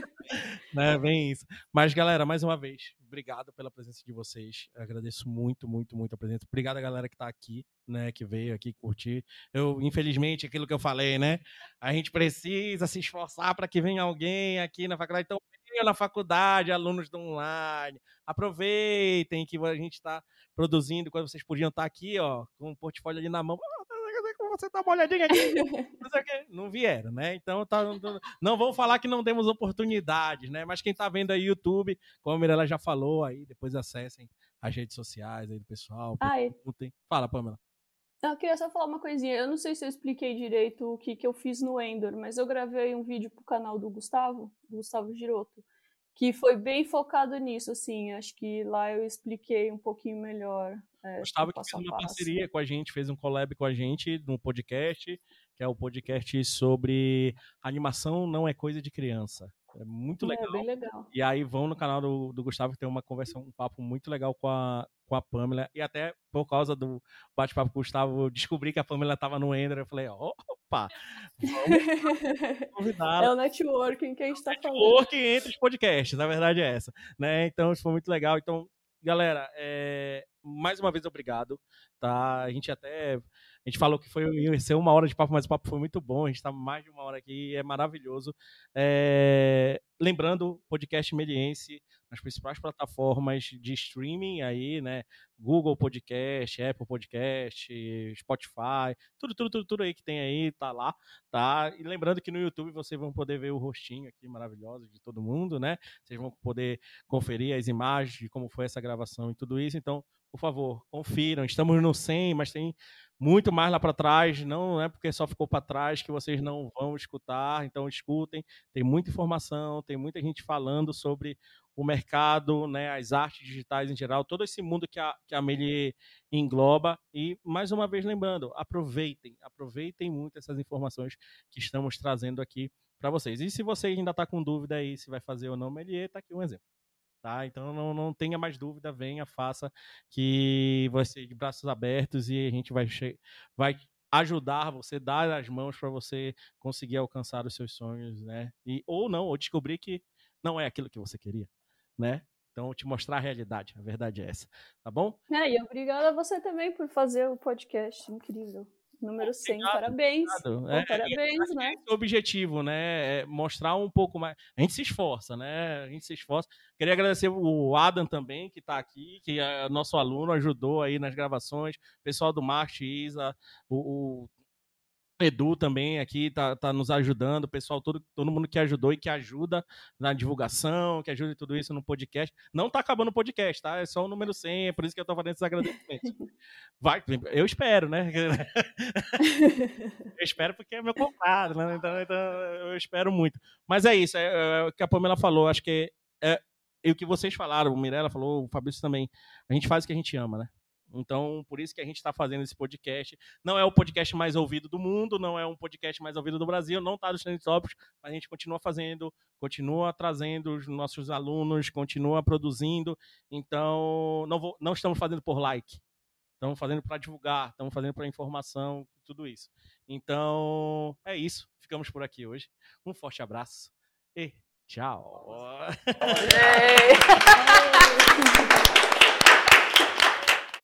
né? Bem isso. Mas, galera, mais uma vez, obrigado pela presença de vocês. Eu agradeço muito, muito, muito a presença. Obrigado a galera que está aqui, né? Que veio aqui curtir. Eu, infelizmente, aquilo que eu falei, né? A gente precisa se esforçar para que venha alguém aqui na faculdade. Então, na faculdade, alunos do online. Aproveitem que a gente está produzindo, quando vocês podiam estar tá aqui, ó, com o portfólio ali na mão você dá uma olhadinha aqui. Não vieram, né? Então tá, não vou falar que não temos oportunidades, né? Mas quem tá vendo aí YouTube, como a Mirella já falou aí, depois acessem as redes sociais aí do pessoal. Ai. Fala, Pamela. Eu queria só falar uma coisinha. Eu não sei se eu expliquei direito o que, que eu fiz no Endor, mas eu gravei um vídeo pro canal do Gustavo, do Gustavo Giroto, que foi bem focado nisso, assim. Acho que lá eu expliquei um pouquinho melhor é, Gustavo que fez uma parceria com a gente, fez um collab com a gente no podcast, que é o podcast sobre animação não é coisa de criança. É muito legal. É bem legal. E aí vão no canal do, do Gustavo que tem uma conversa, um papo muito legal com a, com a Pamela. E até por causa do bate-papo com o Gustavo, descobri que a Pamela estava no Ender. Eu falei, opa, convidar. É o networking que a gente está falando. Networking entre os podcasts, a verdade é essa. Né? Então, isso foi muito legal. Então, galera, é, mais uma vez obrigado, tá? A gente até a gente falou que foi ia ser uma hora de papo, mas o papo foi muito bom. A gente está mais de uma hora aqui, é maravilhoso. É... Lembrando, podcast Meliense nas principais plataformas de streaming aí, né? Google Podcast, Apple Podcast, Spotify, tudo, tudo, tudo, tudo aí que tem aí, tá lá, tá? E lembrando que no YouTube vocês vão poder ver o rostinho aqui maravilhoso de todo mundo, né? Vocês vão poder conferir as imagens de como foi essa gravação e tudo isso. Então, por favor, confiram. Estamos no 100, mas tem muito mais lá para trás. Não é porque só ficou para trás que vocês não vão escutar. Então, escutem. Tem muita informação, tem muita gente falando sobre o mercado, né, as artes digitais em geral, todo esse mundo que a, que a Meli engloba. E, mais uma vez, lembrando, aproveitem, aproveitem muito essas informações que estamos trazendo aqui para vocês. E se você ainda está com dúvida aí se vai fazer ou não Melier, está aqui um exemplo. Tá? Então não, não tenha mais dúvida, venha, faça, que vai ser de braços abertos e a gente vai, vai ajudar você, dar as mãos para você conseguir alcançar os seus sonhos, né? E, ou não, ou descobrir que não é aquilo que você queria, né? Então, te mostrar a realidade, a verdade é essa, tá bom? É, e obrigada a você também por fazer o podcast incrível número 100. Obrigado, parabéns. Obrigado. É, parabéns, é, né? É o objetivo, né? É mostrar um pouco mais. A gente se esforça, né? A gente se esforça. Queria agradecer o Adam também, que está aqui, que é nosso aluno, ajudou aí nas gravações. O pessoal do Marte, Isa, o, o Edu também aqui tá, tá nos ajudando, o pessoal, todo, todo mundo que ajudou e que ajuda na divulgação, que ajuda em tudo isso no podcast. Não tá acabando o podcast, tá? É só o número 100, é por isso que eu tô fazendo esses agradecimentos. Vai, eu espero, né? eu espero porque é meu comprado, né? Então, então, eu espero muito. Mas é isso, é, é o que a Pamela falou, acho que é, é o que vocês falaram, o Mirella falou, o Fabrício também. A gente faz o que a gente ama, né? Então, por isso que a gente está fazendo esse podcast. Não é o podcast mais ouvido do mundo, não é um podcast mais ouvido do Brasil, não está nos trending topics, mas a gente continua fazendo, continua trazendo os nossos alunos, continua produzindo. Então, não, vou, não estamos fazendo por like, estamos fazendo para divulgar, estamos fazendo para informação, tudo isso. Então, é isso. Ficamos por aqui hoje. Um forte abraço e tchau.